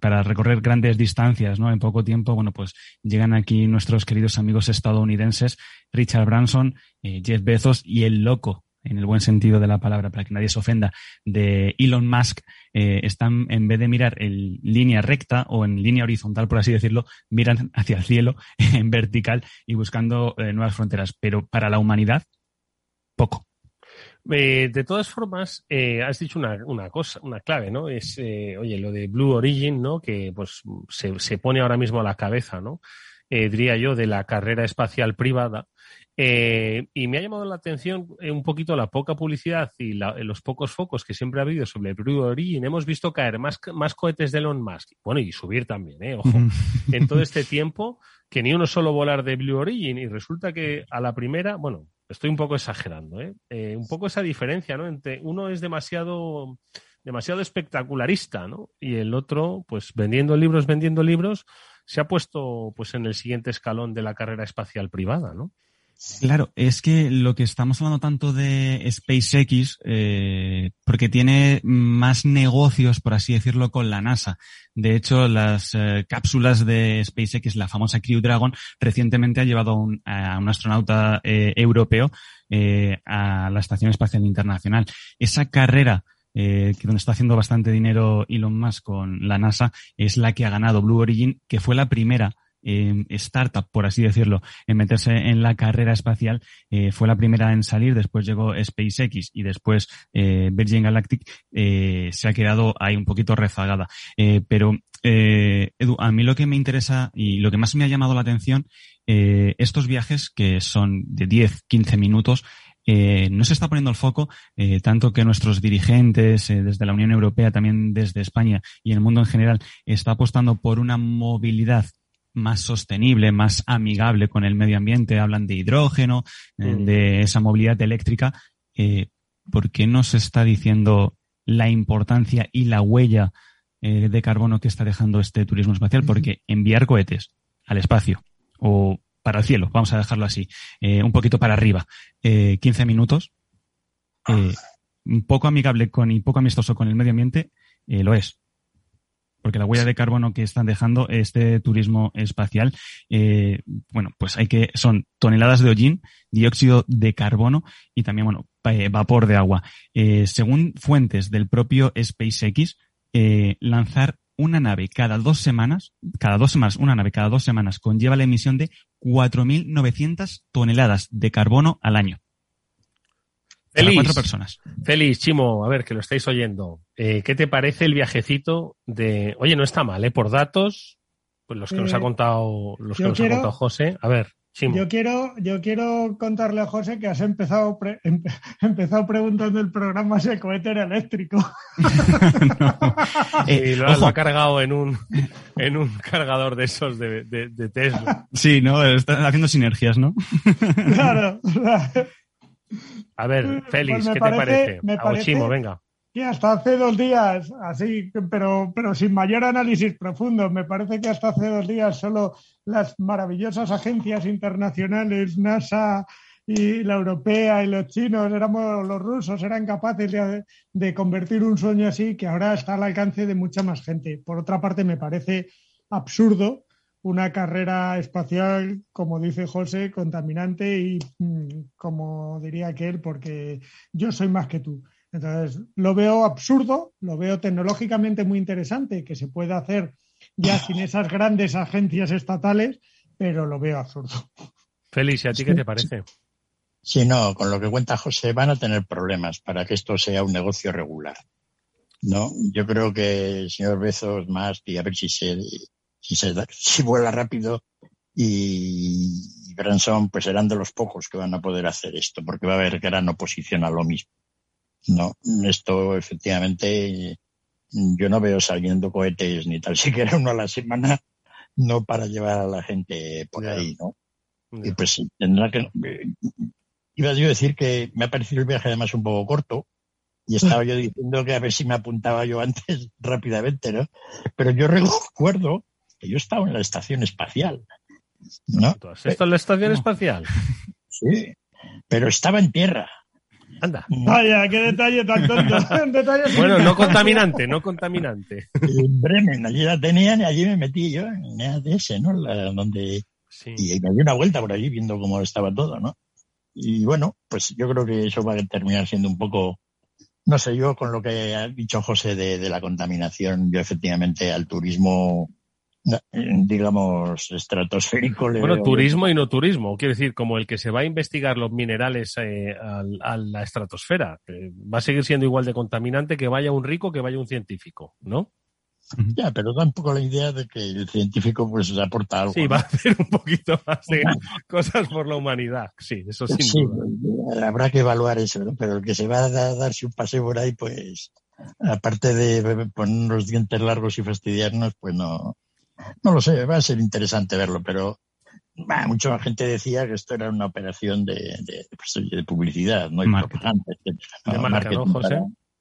para recorrer grandes distancias, ¿no? En poco tiempo, bueno, pues llegan aquí nuestros queridos amigos estadounidenses, Richard Branson, eh, Jeff Bezos y el loco en el buen sentido de la palabra, para que nadie se ofenda, de Elon Musk, eh, están, en vez de mirar en línea recta o en línea horizontal, por así decirlo, miran hacia el cielo en vertical y buscando eh, nuevas fronteras. Pero para la humanidad, poco. Eh, de todas formas, has dicho una, cosa, una clave, ¿no? Es, oye, lo de Blue Origin, ¿no? Que pues se, se pone ahora mismo a la cabeza, ¿no? Diría yo, de la carrera espacial privada. Eh, y me ha llamado la atención eh, un poquito la poca publicidad y la- los pocos focos que siempre ha habido sobre Blue Origin. Hemos visto caer más, más cohetes de Elon Musk. Bueno, y subir también, ¿eh? Ojo. en todo este tiempo que ni uno solo volar de Blue Origin y resulta que a la primera, bueno, estoy un poco exagerando, ¿eh? Eh, un poco esa diferencia, ¿no? Entre uno es demasiado demasiado espectacularista, ¿no? Y el otro, pues vendiendo libros, vendiendo libros, se ha puesto pues en el siguiente escalón de la carrera espacial privada, ¿no? Claro, es que lo que estamos hablando tanto de SpaceX, eh, porque tiene más negocios, por así decirlo, con la NASA. De hecho, las eh, cápsulas de SpaceX, la famosa Crew Dragon, recientemente ha llevado a un, a un astronauta eh, europeo eh, a la Estación Espacial Internacional. Esa carrera eh, que donde está haciendo bastante dinero Elon Musk con la NASA, es la que ha ganado Blue Origin, que fue la primera eh, startup, por así decirlo, en meterse en la carrera espacial. Eh, fue la primera en salir, después llegó SpaceX y después eh, Virgin Galactic. eh, se ha quedado ahí un poquito rezagada. Pero, Edu, a mí lo que me interesa y lo que más me ha llamado la atención, estos viajes que son de 10, 15 minutos, no se está poniendo el foco, tanto que nuestros dirigentes desde la Unión Europea, también desde España y el mundo en general, está apostando por una movilidad más sostenible, más amigable con el medio ambiente, hablan de hidrógeno, eh, Mm. de esa movilidad eléctrica. Eh, ¿Por qué no se está diciendo la importancia y la huella eh, de carbono que está dejando este turismo espacial? Porque enviar cohetes al espacio o para el cielo, vamos a dejarlo así, eh, un poquito para arriba, eh, 15 minutos, un poco amigable con y poco amistoso con el medio ambiente, lo es. Porque la huella de carbono que están dejando este turismo espacial, eh, bueno, pues hay que, son toneladas de hollín, dióxido de carbono y también, bueno, eh, vapor de agua. Eh, según fuentes del propio SpaceX, eh, lanzar una nave cada dos semanas, cada dos semanas, una nave cada dos semanas conlleva la emisión de 4.900 toneladas de carbono al año. Para Feliz. cuatro personas. Feliz, Chimo, a ver, que lo estáis oyendo. Eh, ¿Qué te parece el viajecito de... Oye, no está mal, ¿eh? Por datos, pues los que nos Eh, ha contado, los que nos ha contado José. A ver, Chimo. Yo quiero, yo quiero contarle a José que has empezado, pre- em- empezado preguntando el programa si el cohete era eléctrico. Eh, y lo, ha- ojo. lo ha cargado en un, en un cargador de esos de, de- de Tesla. Sí, ¿no? Están haciendo sinergias, ¿no? claro. A ver, Pues Félix, me ¿qué parece- te parece? me parece- venga. Y hasta hace dos días, así, pero, pero sin mayor análisis profundo, me parece que hasta hace dos días solo las maravillosas agencias internacionales, NASA, y la europea y los chinos, éramos los rusos, eran capaces de, de, convertir un sueño así que ahora está al alcance de mucha más gente. Por otra parte, me parece absurdo una carrera espacial, como dice José, contaminante y mm, como diría aquel, porque yo soy más que tú. Entonces, lo veo absurdo, lo veo tecnológicamente muy interesante, que se puede hacer ya sin esas grandes agencias estatales, pero lo veo absurdo. Félix, ¿y a ti qué te parece? Sí, no, con lo que cuenta José van a tener problemas para que esto sea un negocio regular. No, yo creo que el señor Bezos más y a ver si se si, se, si vuela rápido y Branson pues serán de los pocos que van a poder hacer esto, porque va a haber gran oposición a lo mismo. No, esto efectivamente yo no veo saliendo cohetes ni tal siquiera uno a la semana, no para llevar a la gente por ahí, ¿no? Y pues tendrá que. Iba yo a decir que me ha parecido el viaje además un poco corto, y estaba yo diciendo que a ver si me apuntaba yo antes rápidamente, ¿no? Pero yo recuerdo que yo estaba en la estación espacial, ¿no? ¿Tú has estado en la estación espacial? Sí, pero estaba en tierra. Anda. Vaya, qué detalle tan tonto. bueno, no contaminante, no contaminante. En Bremen, allí la tenían y allí me metí yo en EADS, ¿no? La, donde... Y me di una vuelta por allí viendo cómo estaba todo, ¿no? Y bueno, pues yo creo que eso va a terminar siendo un poco, no sé, yo con lo que ha dicho José de, de la contaminación, yo efectivamente al turismo digamos, estratosférico. Bueno, turismo y no turismo. Quiere decir, como el que se va a investigar los minerales eh, a, la estratosfera. va a seguir siendo igual de contaminante que vaya un rico que vaya un científico, ¿no? Ya, pero tampoco la idea de que el científico pues aporta algo. Sí, va a hacer un poquito más de cosas por la humanidad. Sí, eso sin sí, Habrá que evaluar eso, ¿no? Pero el que se va a darse un paseo por ahí, pues, aparte de poner unos dientes largos y fastidiarnos, pues no, no lo sé, va a ser interesante verlo, pero mucha gente decía que esto era una operación de, de, pues, publicidad, no hay propaganda, ¿no,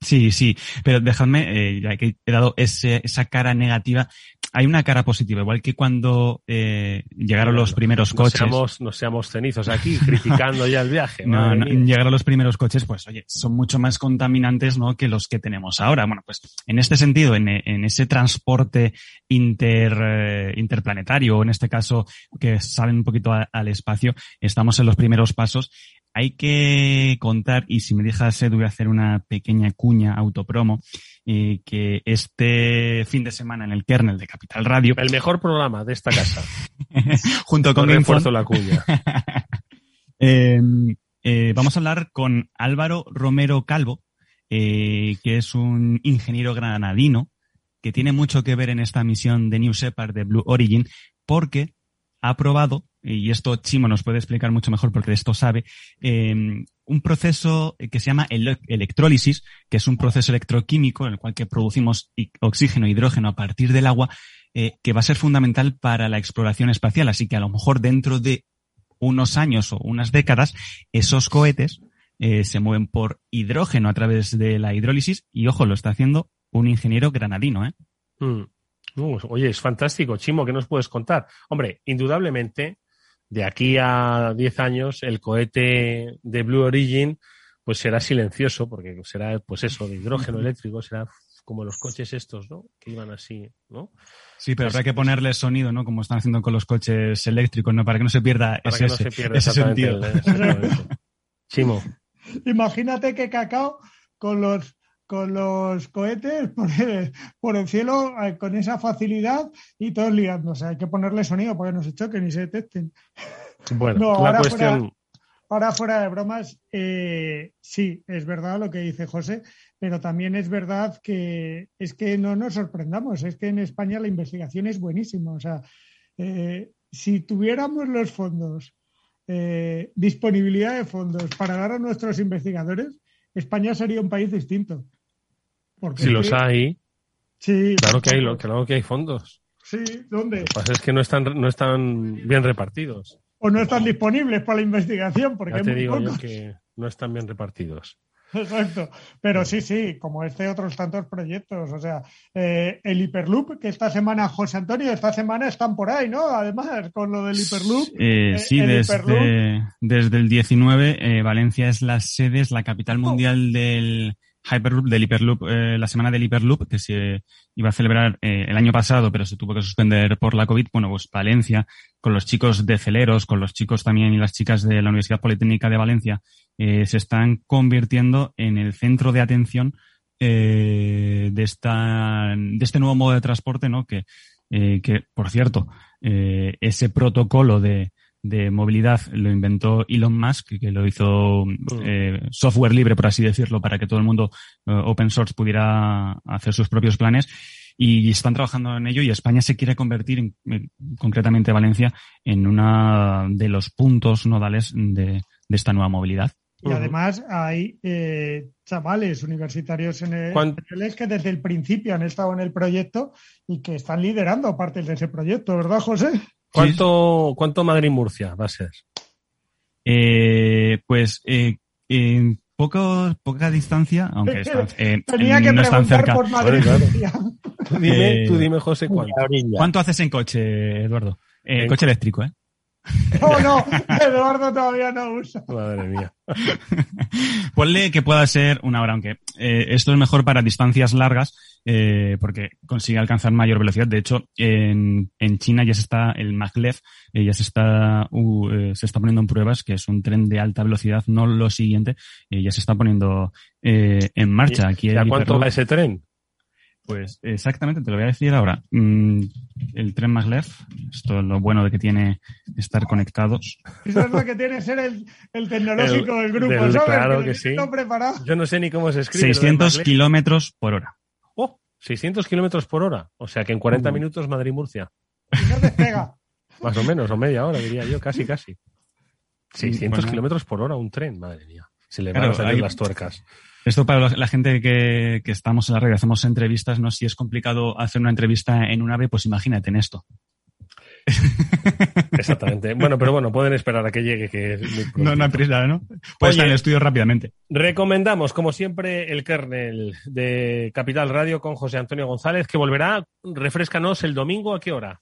Sí, sí, pero dejadme, eh, ya que he dado ese, esa cara negativa, hay una cara positiva, igual que cuando eh, llegaron los primeros coches. No seamos, cenizos aquí, criticando ya el viaje. No, llegaron los primeros coches, pues oye, son mucho más contaminantes ¿no? que los que tenemos ahora. Bueno, pues en este sentido, en, en ese transporte inter, eh, interplanetario, en este caso que salen un poquito al espacio, estamos en los primeros pasos hay que contar, y si me dejas, Edu, voy a hacer una pequeña cuña autopromo, eh, que este fin de semana en el kernel de Capital Radio. El mejor programa de esta casa. junto con refuerzo la cuña. Em, eh, vamos a hablar con Álvaro Romero Calvo, eh, que es un ingeniero granadino que tiene mucho que ver en esta misión de New Shepard de Blue Origin, porque ha probado y esto Chimo nos puede explicar mucho mejor porque de esto sabe, em, un proceso que se llama electrólisis, que es un proceso electroquímico en el cual que producimos oxígeno e hidrógeno a partir del agua, eh, que va a ser fundamental para la exploración espacial. Así que a lo mejor dentro de unos años o unas décadas, esos cohetes eh, se mueven por hidrógeno a través de la hidrólisis y, ojo, lo está haciendo un ingeniero granadino, ¿eh? Mm. oye, es fantástico. Chimo, ¿qué nos puedes contar? Hombre, indudablemente de aquí a 10 años el cohete de Blue Origin pues será silencioso porque será pues eso de hidrógeno eléctrico será como los coches estos no que iban así no sí pero habrá que ponerle sonido no como están haciendo con los coches eléctricos no para que no se pierda ese, sentido. Chimo. Imagínate que cacao con los con los cohetes por el, cielo eh, con esa facilidad y todos liándose. Hay que ponerle sonido para que no se choquen y se detecten. Bueno, ahora cuestión... Fuera, ahora fuera de bromas, eh, sí, es verdad lo que dice José, pero también es verdad que es que no nos sorprendamos, es que en España la investigación es buenísima. O sea, eh, si tuviéramos los fondos, disponibilidad de fondos para dar a nuestros investigadores, España sería un país distinto si los hay. Sí. Claro que hay, claro que hay fondos. Sí, ¿dónde? Lo que pasa es que no están, no están bien repartidos. O no están disponibles para la investigación, porque ya te digo yo que no están bien repartidos. Exacto. Pero sí, sí, como este otros tantos proyectos. O sea, eh, el Hyperloop, que esta semana, José Antonio, esta semana están por ahí, ¿no? Además, con lo del Hyperloop. Eh, eh, sí, el desde, Hyperloop. desde el 19, eh, Valencia es la sede, es la capital mundial del Hyperloop, del Hyperloop, eh, la semana del Hyperloop, que se iba a celebrar eh, el año pasado, pero se tuvo que suspender por la COVID. Bueno, pues Valencia, con los chicos de Celeros, con los chicos también y las chicas de la Universidad Politécnica de Valencia, eh, se están convirtiendo en el centro de atención eh, de esta de este nuevo modo de transporte, ¿no? Que, eh, que por cierto, eh, ese protocolo de, de movilidad lo inventó Elon Musk, que, lo hizo eh, software libre, por así decirlo, para que todo el mundo eh, open source pudiera hacer sus propios planes. Y están trabajando en ello y España se quiere convertir, en- en- concretamente Valencia, en una de los puntos nodales de, de esta nueva movilidad. Y además hay eh, chavales universitarios en el, ¿Cuán- españoles que desde el principio han estado en el proyecto y que están liderando partes de ese proyecto, ¿verdad, José? ¿Cuánto, cuánto Madrid-Murcia va a ser? Eh, pues eh, en poco, poca distancia, aunque está, eh, Tenía que no están preguntar cerca. por Madrid. Claro. Tú dime, Eh, tú dime, José, cuánto. ¿Cuánto haces en coche, Eduardo? Eh, En- coche eléctrico, ¿eh? No, no, Eduardo todavía no usa. Madre mía. Ponle que pueda ser una hora, aunque eh, esto es mejor para distancias largas eh, porque consigue alcanzar mayor velocidad. De hecho, en, en China ya se está, el maglev eh, ya se está, uh, eh, se está poniendo en pruebas, que es un tren de alta velocidad, no lo siguiente, eh, ya se está poniendo eh, en marcha. Aquí ¿Y a cuánto va ese tren? Pues exactamente, te lo voy a decir ahora. Mm, el tren maglev, esto es lo bueno de que tiene estar conectados. Eso es lo que tiene que ser el, el tecnológico del grupo, del- ¿sabes? claro que tiene sí. preparado. Yo no sé ni cómo se escribe. lo del 600 Maglev. kilómetros por hora. Oh, 600 kilómetros por hora. O sea que en 40 minutos Madrid-Murcia. Y no despega. Más o menos, o media hora, diría yo, casi, casi. 600 bueno. kilómetros por hora un tren, madre mía. Se le Claro, van a salir hay- las tuercas. Esto para la gente que, que estamos en la red, hacemos entrevistas, ¿no? Si es complicado hacer una entrevista en un ave, pues imagínate en esto. Exactamente. Bueno, pero bueno, pueden esperar a que llegue, que No, no hay prisa, ¿no? Puede estar en el estudio rápidamente. Recomendamos, como siempre, el kernel de Capital Radio con José Antonio González, que volverá, refrescanos, el domingo, ¿a qué hora?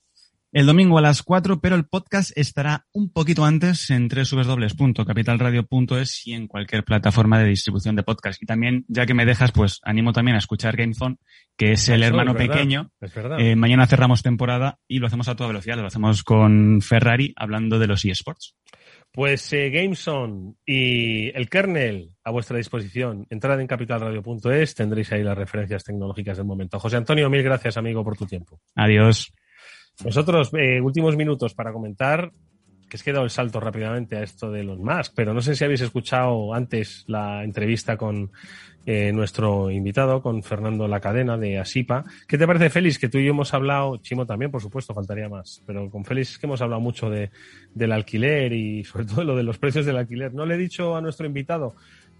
El domingo a las 4, pero el podcast estará un poquito antes en www.capitalradio.es y en cualquier plataforma de distribución de podcast. Y también, ya que me dejas, pues animo también a escuchar GameZone, que es el Eso, hermano es pequeño. Es verdad. Eh, mañana cerramos temporada y lo hacemos a toda velocidad. Lo hacemos con Ferrari hablando de los eSports. Pues eh, Gameson y el kernel a vuestra disposición. Entrad en capitalradio.es, tendréis ahí las referencias tecnológicas del momento. José Antonio, mil gracias, amigo, por tu tiempo. Adiós. Nosotros, eh, últimos minutos para comentar, que es que he dado el salto rápidamente a esto de los Musk, pero no sé si habéis escuchado antes la entrevista con eh, nuestro invitado, con Fernando La Cadena de Asipa. ¿Qué te parece, Félix? Que tú y yo hemos hablado, Chimo también, por supuesto, faltaría más, pero con Félix es que hemos hablado mucho de, del alquiler y sobre todo lo de los precios del alquiler. No le he dicho a nuestro invitado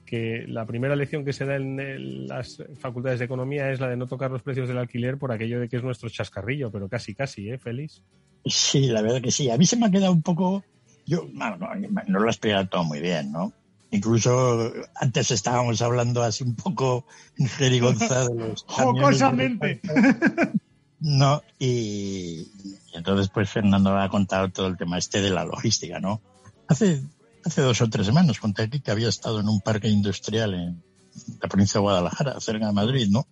que la primera lección que se da en las facultades de economía es la de no tocar los precios del alquiler por aquello de que es nuestro chascarrillo, pero casi, casi, ¿eh, Félix? Sí, la verdad que sí. A mí se me ha quedado un poco. Yo no, no, no lo he explicado todo muy bien, ¿no? Incluso antes estábamos hablando así un poco en jerigonza de los. Jocosamente. No, y, y entonces pues Fernando ha contado todo el tema este de la logística, ¿no? Hace, hace dos o tres semanas conté aquí que había estado en un parque industrial en la provincia de Guadalajara, cerca de Madrid, ¿no?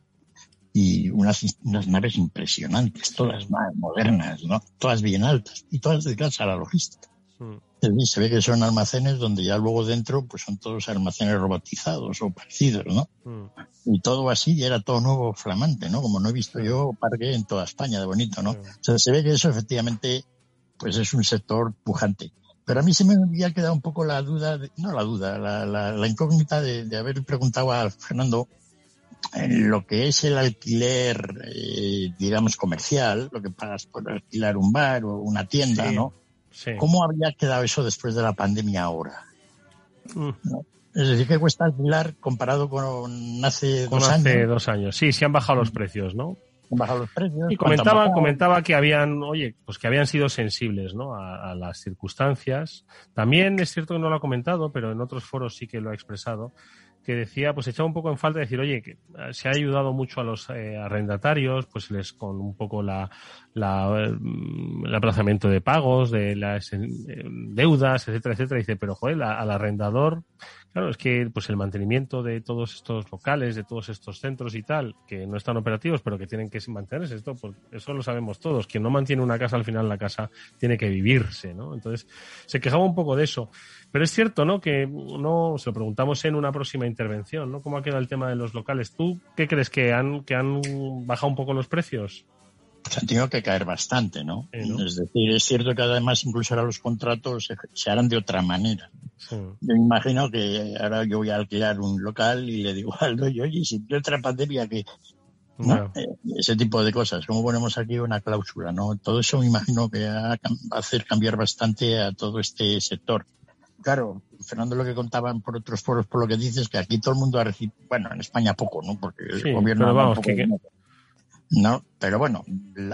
Y unas, unas naves impresionantes, todas más modernas, ¿no? Todas bien altas y todas dedicadas a la logística. Decir, se ve que son almacenes donde ya luego dentro pues son todos almacenes robotizados o parecidos, ¿no? y todo así, y era todo nuevo, flamante, ¿no? Como no he visto yo parque en toda España de bonito, ¿no? O sea, se ve que eso efectivamente, pues es un sector pujante. Pero a mí se me había quedado un poco la duda, de- no la duda, la, la- la incógnita de, de haber preguntado a Fernando en lo que es el alquiler, eh, digamos, comercial, lo que pagas por alquilar un bar o una tienda, Sí, ¿no? sí. ¿Cómo había quedado eso después de la pandemia ahora? Mm. ¿no? Es decir, ¿qué cuesta alquilar comparado con hace Con dos hace años? dos años. Sí, sí han bajado los precios, ¿no? Los precios. Y ¿cuánto han comentaba, comentaba que habían, oye, pues que habían sido sensibles, ¿no? A, a las circunstancias. También es cierto que no lo ha comentado, pero en otros foros sí que lo ha expresado. que decía, pues echaba un poco en falta decir, oye, que eh, se ha ayudado mucho a los eh, arrendatarios, pues les con un poco la, la mm, el aplazamiento de pagos, de las deudas, etcétera, etcétera. dice, pero joder, al arrendador, claro, es que pues el mantenimiento de todos estos locales, de todos estos centros y tal, que no están operativos, pero que tienen que mantenerse, esto, pues eso lo sabemos todos. Quien no mantiene una casa, al final la casa tiene que vivirse, ¿no? Entonces, se quejaba un poco de eso. Pero es cierto, ¿no? Que no se lo preguntamos en una próxima intervención, ¿no? ¿Cómo ha quedado el tema de los locales? ¿Tú qué crees que han que han bajado un poco los precios? Pues han tenido que caer bastante, ¿no? Es decir, es cierto que además incluso ahora los contratos se, harán de otra manera. Yo me imagino que ahora yo voy a alquilar un local y le digo al dueño, oye, si tiene otra pandemia que eh, ese tipo de cosas. ¿Cómo ponemos aquí una cláusula? ¿no? Todo eso me imagino que va a hacer cambiar bastante a todo este sector claro, Fernando, lo que contaban por otros foros, por lo que dices, que aquí todo el mundo ha recibido, bueno, en España poco, ¿no? Porque el gobierno... Pero vamos, No, pero bueno,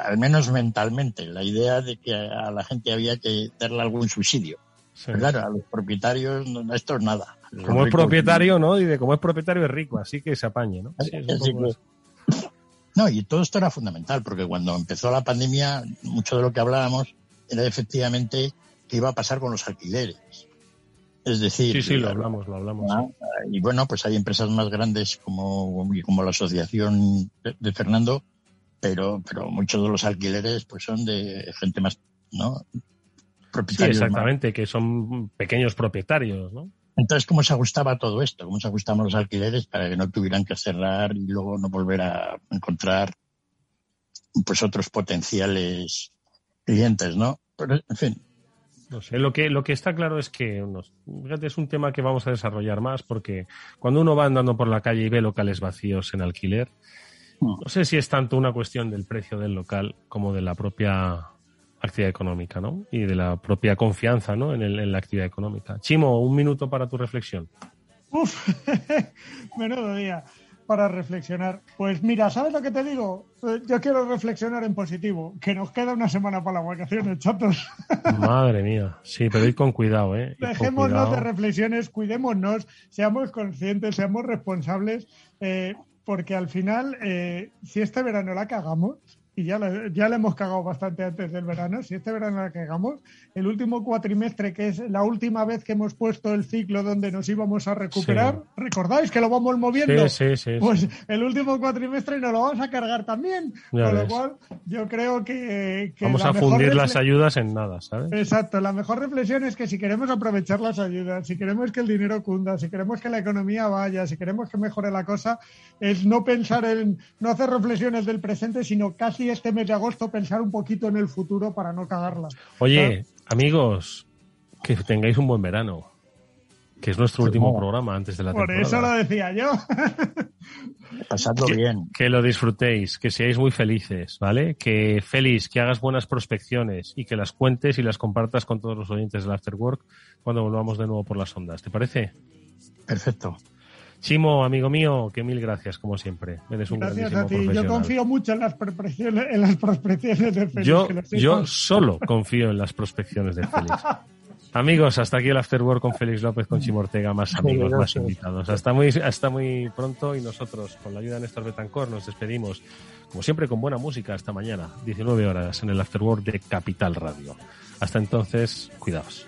al menos mentalmente, la idea de que a la gente había que darle algún subsidio. claro, a los propietarios esto es nada. como es propietario, ¿no? Y de como es propietario es rico, así que se apañe, ¿no? no, y todo esto era fundamental, porque cuando empezó la pandemia, mucho de lo que hablábamos era efectivamente qué iba a pasar con los alquileres. Es decir, sí, sí, lo hablamos, lo hablamos. Y bueno, pues hay empresas más grandes como, como la asociación de, Fernando, pero, pero muchos de los alquileres pues son de gente más, ¿no? Propietarios. Sí, exactamente, que son pequeños propietarios, ¿no? Entonces, ¿cómo se ajustaba todo esto? ¿Cómo se ajustaban los alquileres para que no tuvieran que cerrar y luego no volver a encontrar pues otros potenciales clientes, ¿no? Pero, en fin, no sé, lo que, lo que está claro es que fíjate, es un tema que vamos a desarrollar más porque cuando uno va andando por la calle y ve locales vacíos en alquiler. No sé si es tanto una cuestión del precio del local como de la propia actividad económica, ¿no? Y de la propia confianza, ¿no? En, el, en la actividad económica. Chimo, un minuto para tu reflexión. Uf, menudo día para reflexionar. Pues mira, ¿sabes lo que te digo? Eh, yo quiero reflexionar en positivo, que nos queda una semana para las vacaciones, chatos. Madre mía, sí, pero ir con cuidado, ¿eh? Dejémonos de reflexiones, cuidémonos, seamos conscientes, seamos responsables, eh, porque al final, eh, si este verano la cagamos, y ya le, ya le hemos cagado bastante antes del verano, si este verano la cagamos, el último cuatrimestre, que es la última vez que hemos puesto el ciclo donde nos íbamos a recuperar, ¿recordáis que lo vamos moviendo? Sí, sí, sí. Pues el último cuatrimestre nos lo vamos a cargar también, con lo cual yo creo que... vamos a fundir las ayudas en nada, ¿sabes? Exacto, la mejor reflexión es que si queremos aprovechar las ayudas, si queremos que el dinero cunda, si queremos que la economía vaya, si queremos que mejore la cosa, es no pensar en, no hacer reflexiones del presente, sino casi este mes de agosto pensar un poquito en el futuro para no cagarla. Oye, amigos, que tengáis un buen verano. Que es nuestro último programa antes de la temporada. Por eso lo decía yo. Pasando bien. Que lo disfrutéis, que seáis muy felices, ¿vale? Que feliz, que hagas buenas prospecciones y que las cuentes y las compartas con todos los oyentes del Afterwork cuando volvamos de nuevo por las ondas. ¿Te parece? Perfecto. Chimo, amigo mío, que mil gracias, como siempre. Eres un gracias a ti. Yo confío mucho en las, prospecciones, en las prospecciones de Félix. Yo, yo solo confío en las prospecciones de Félix. Amigos, hasta aquí el Afterwork con Félix López, con Chimo Ortega, más amigos, más invitados. Hasta muy, hasta muy pronto y nosotros, con la ayuda de Néstor Betancor, nos despedimos, como siempre, con buena música. Hasta mañana, 19 horas, en el Afterwork de Capital Radio. Hasta entonces, cuidaos.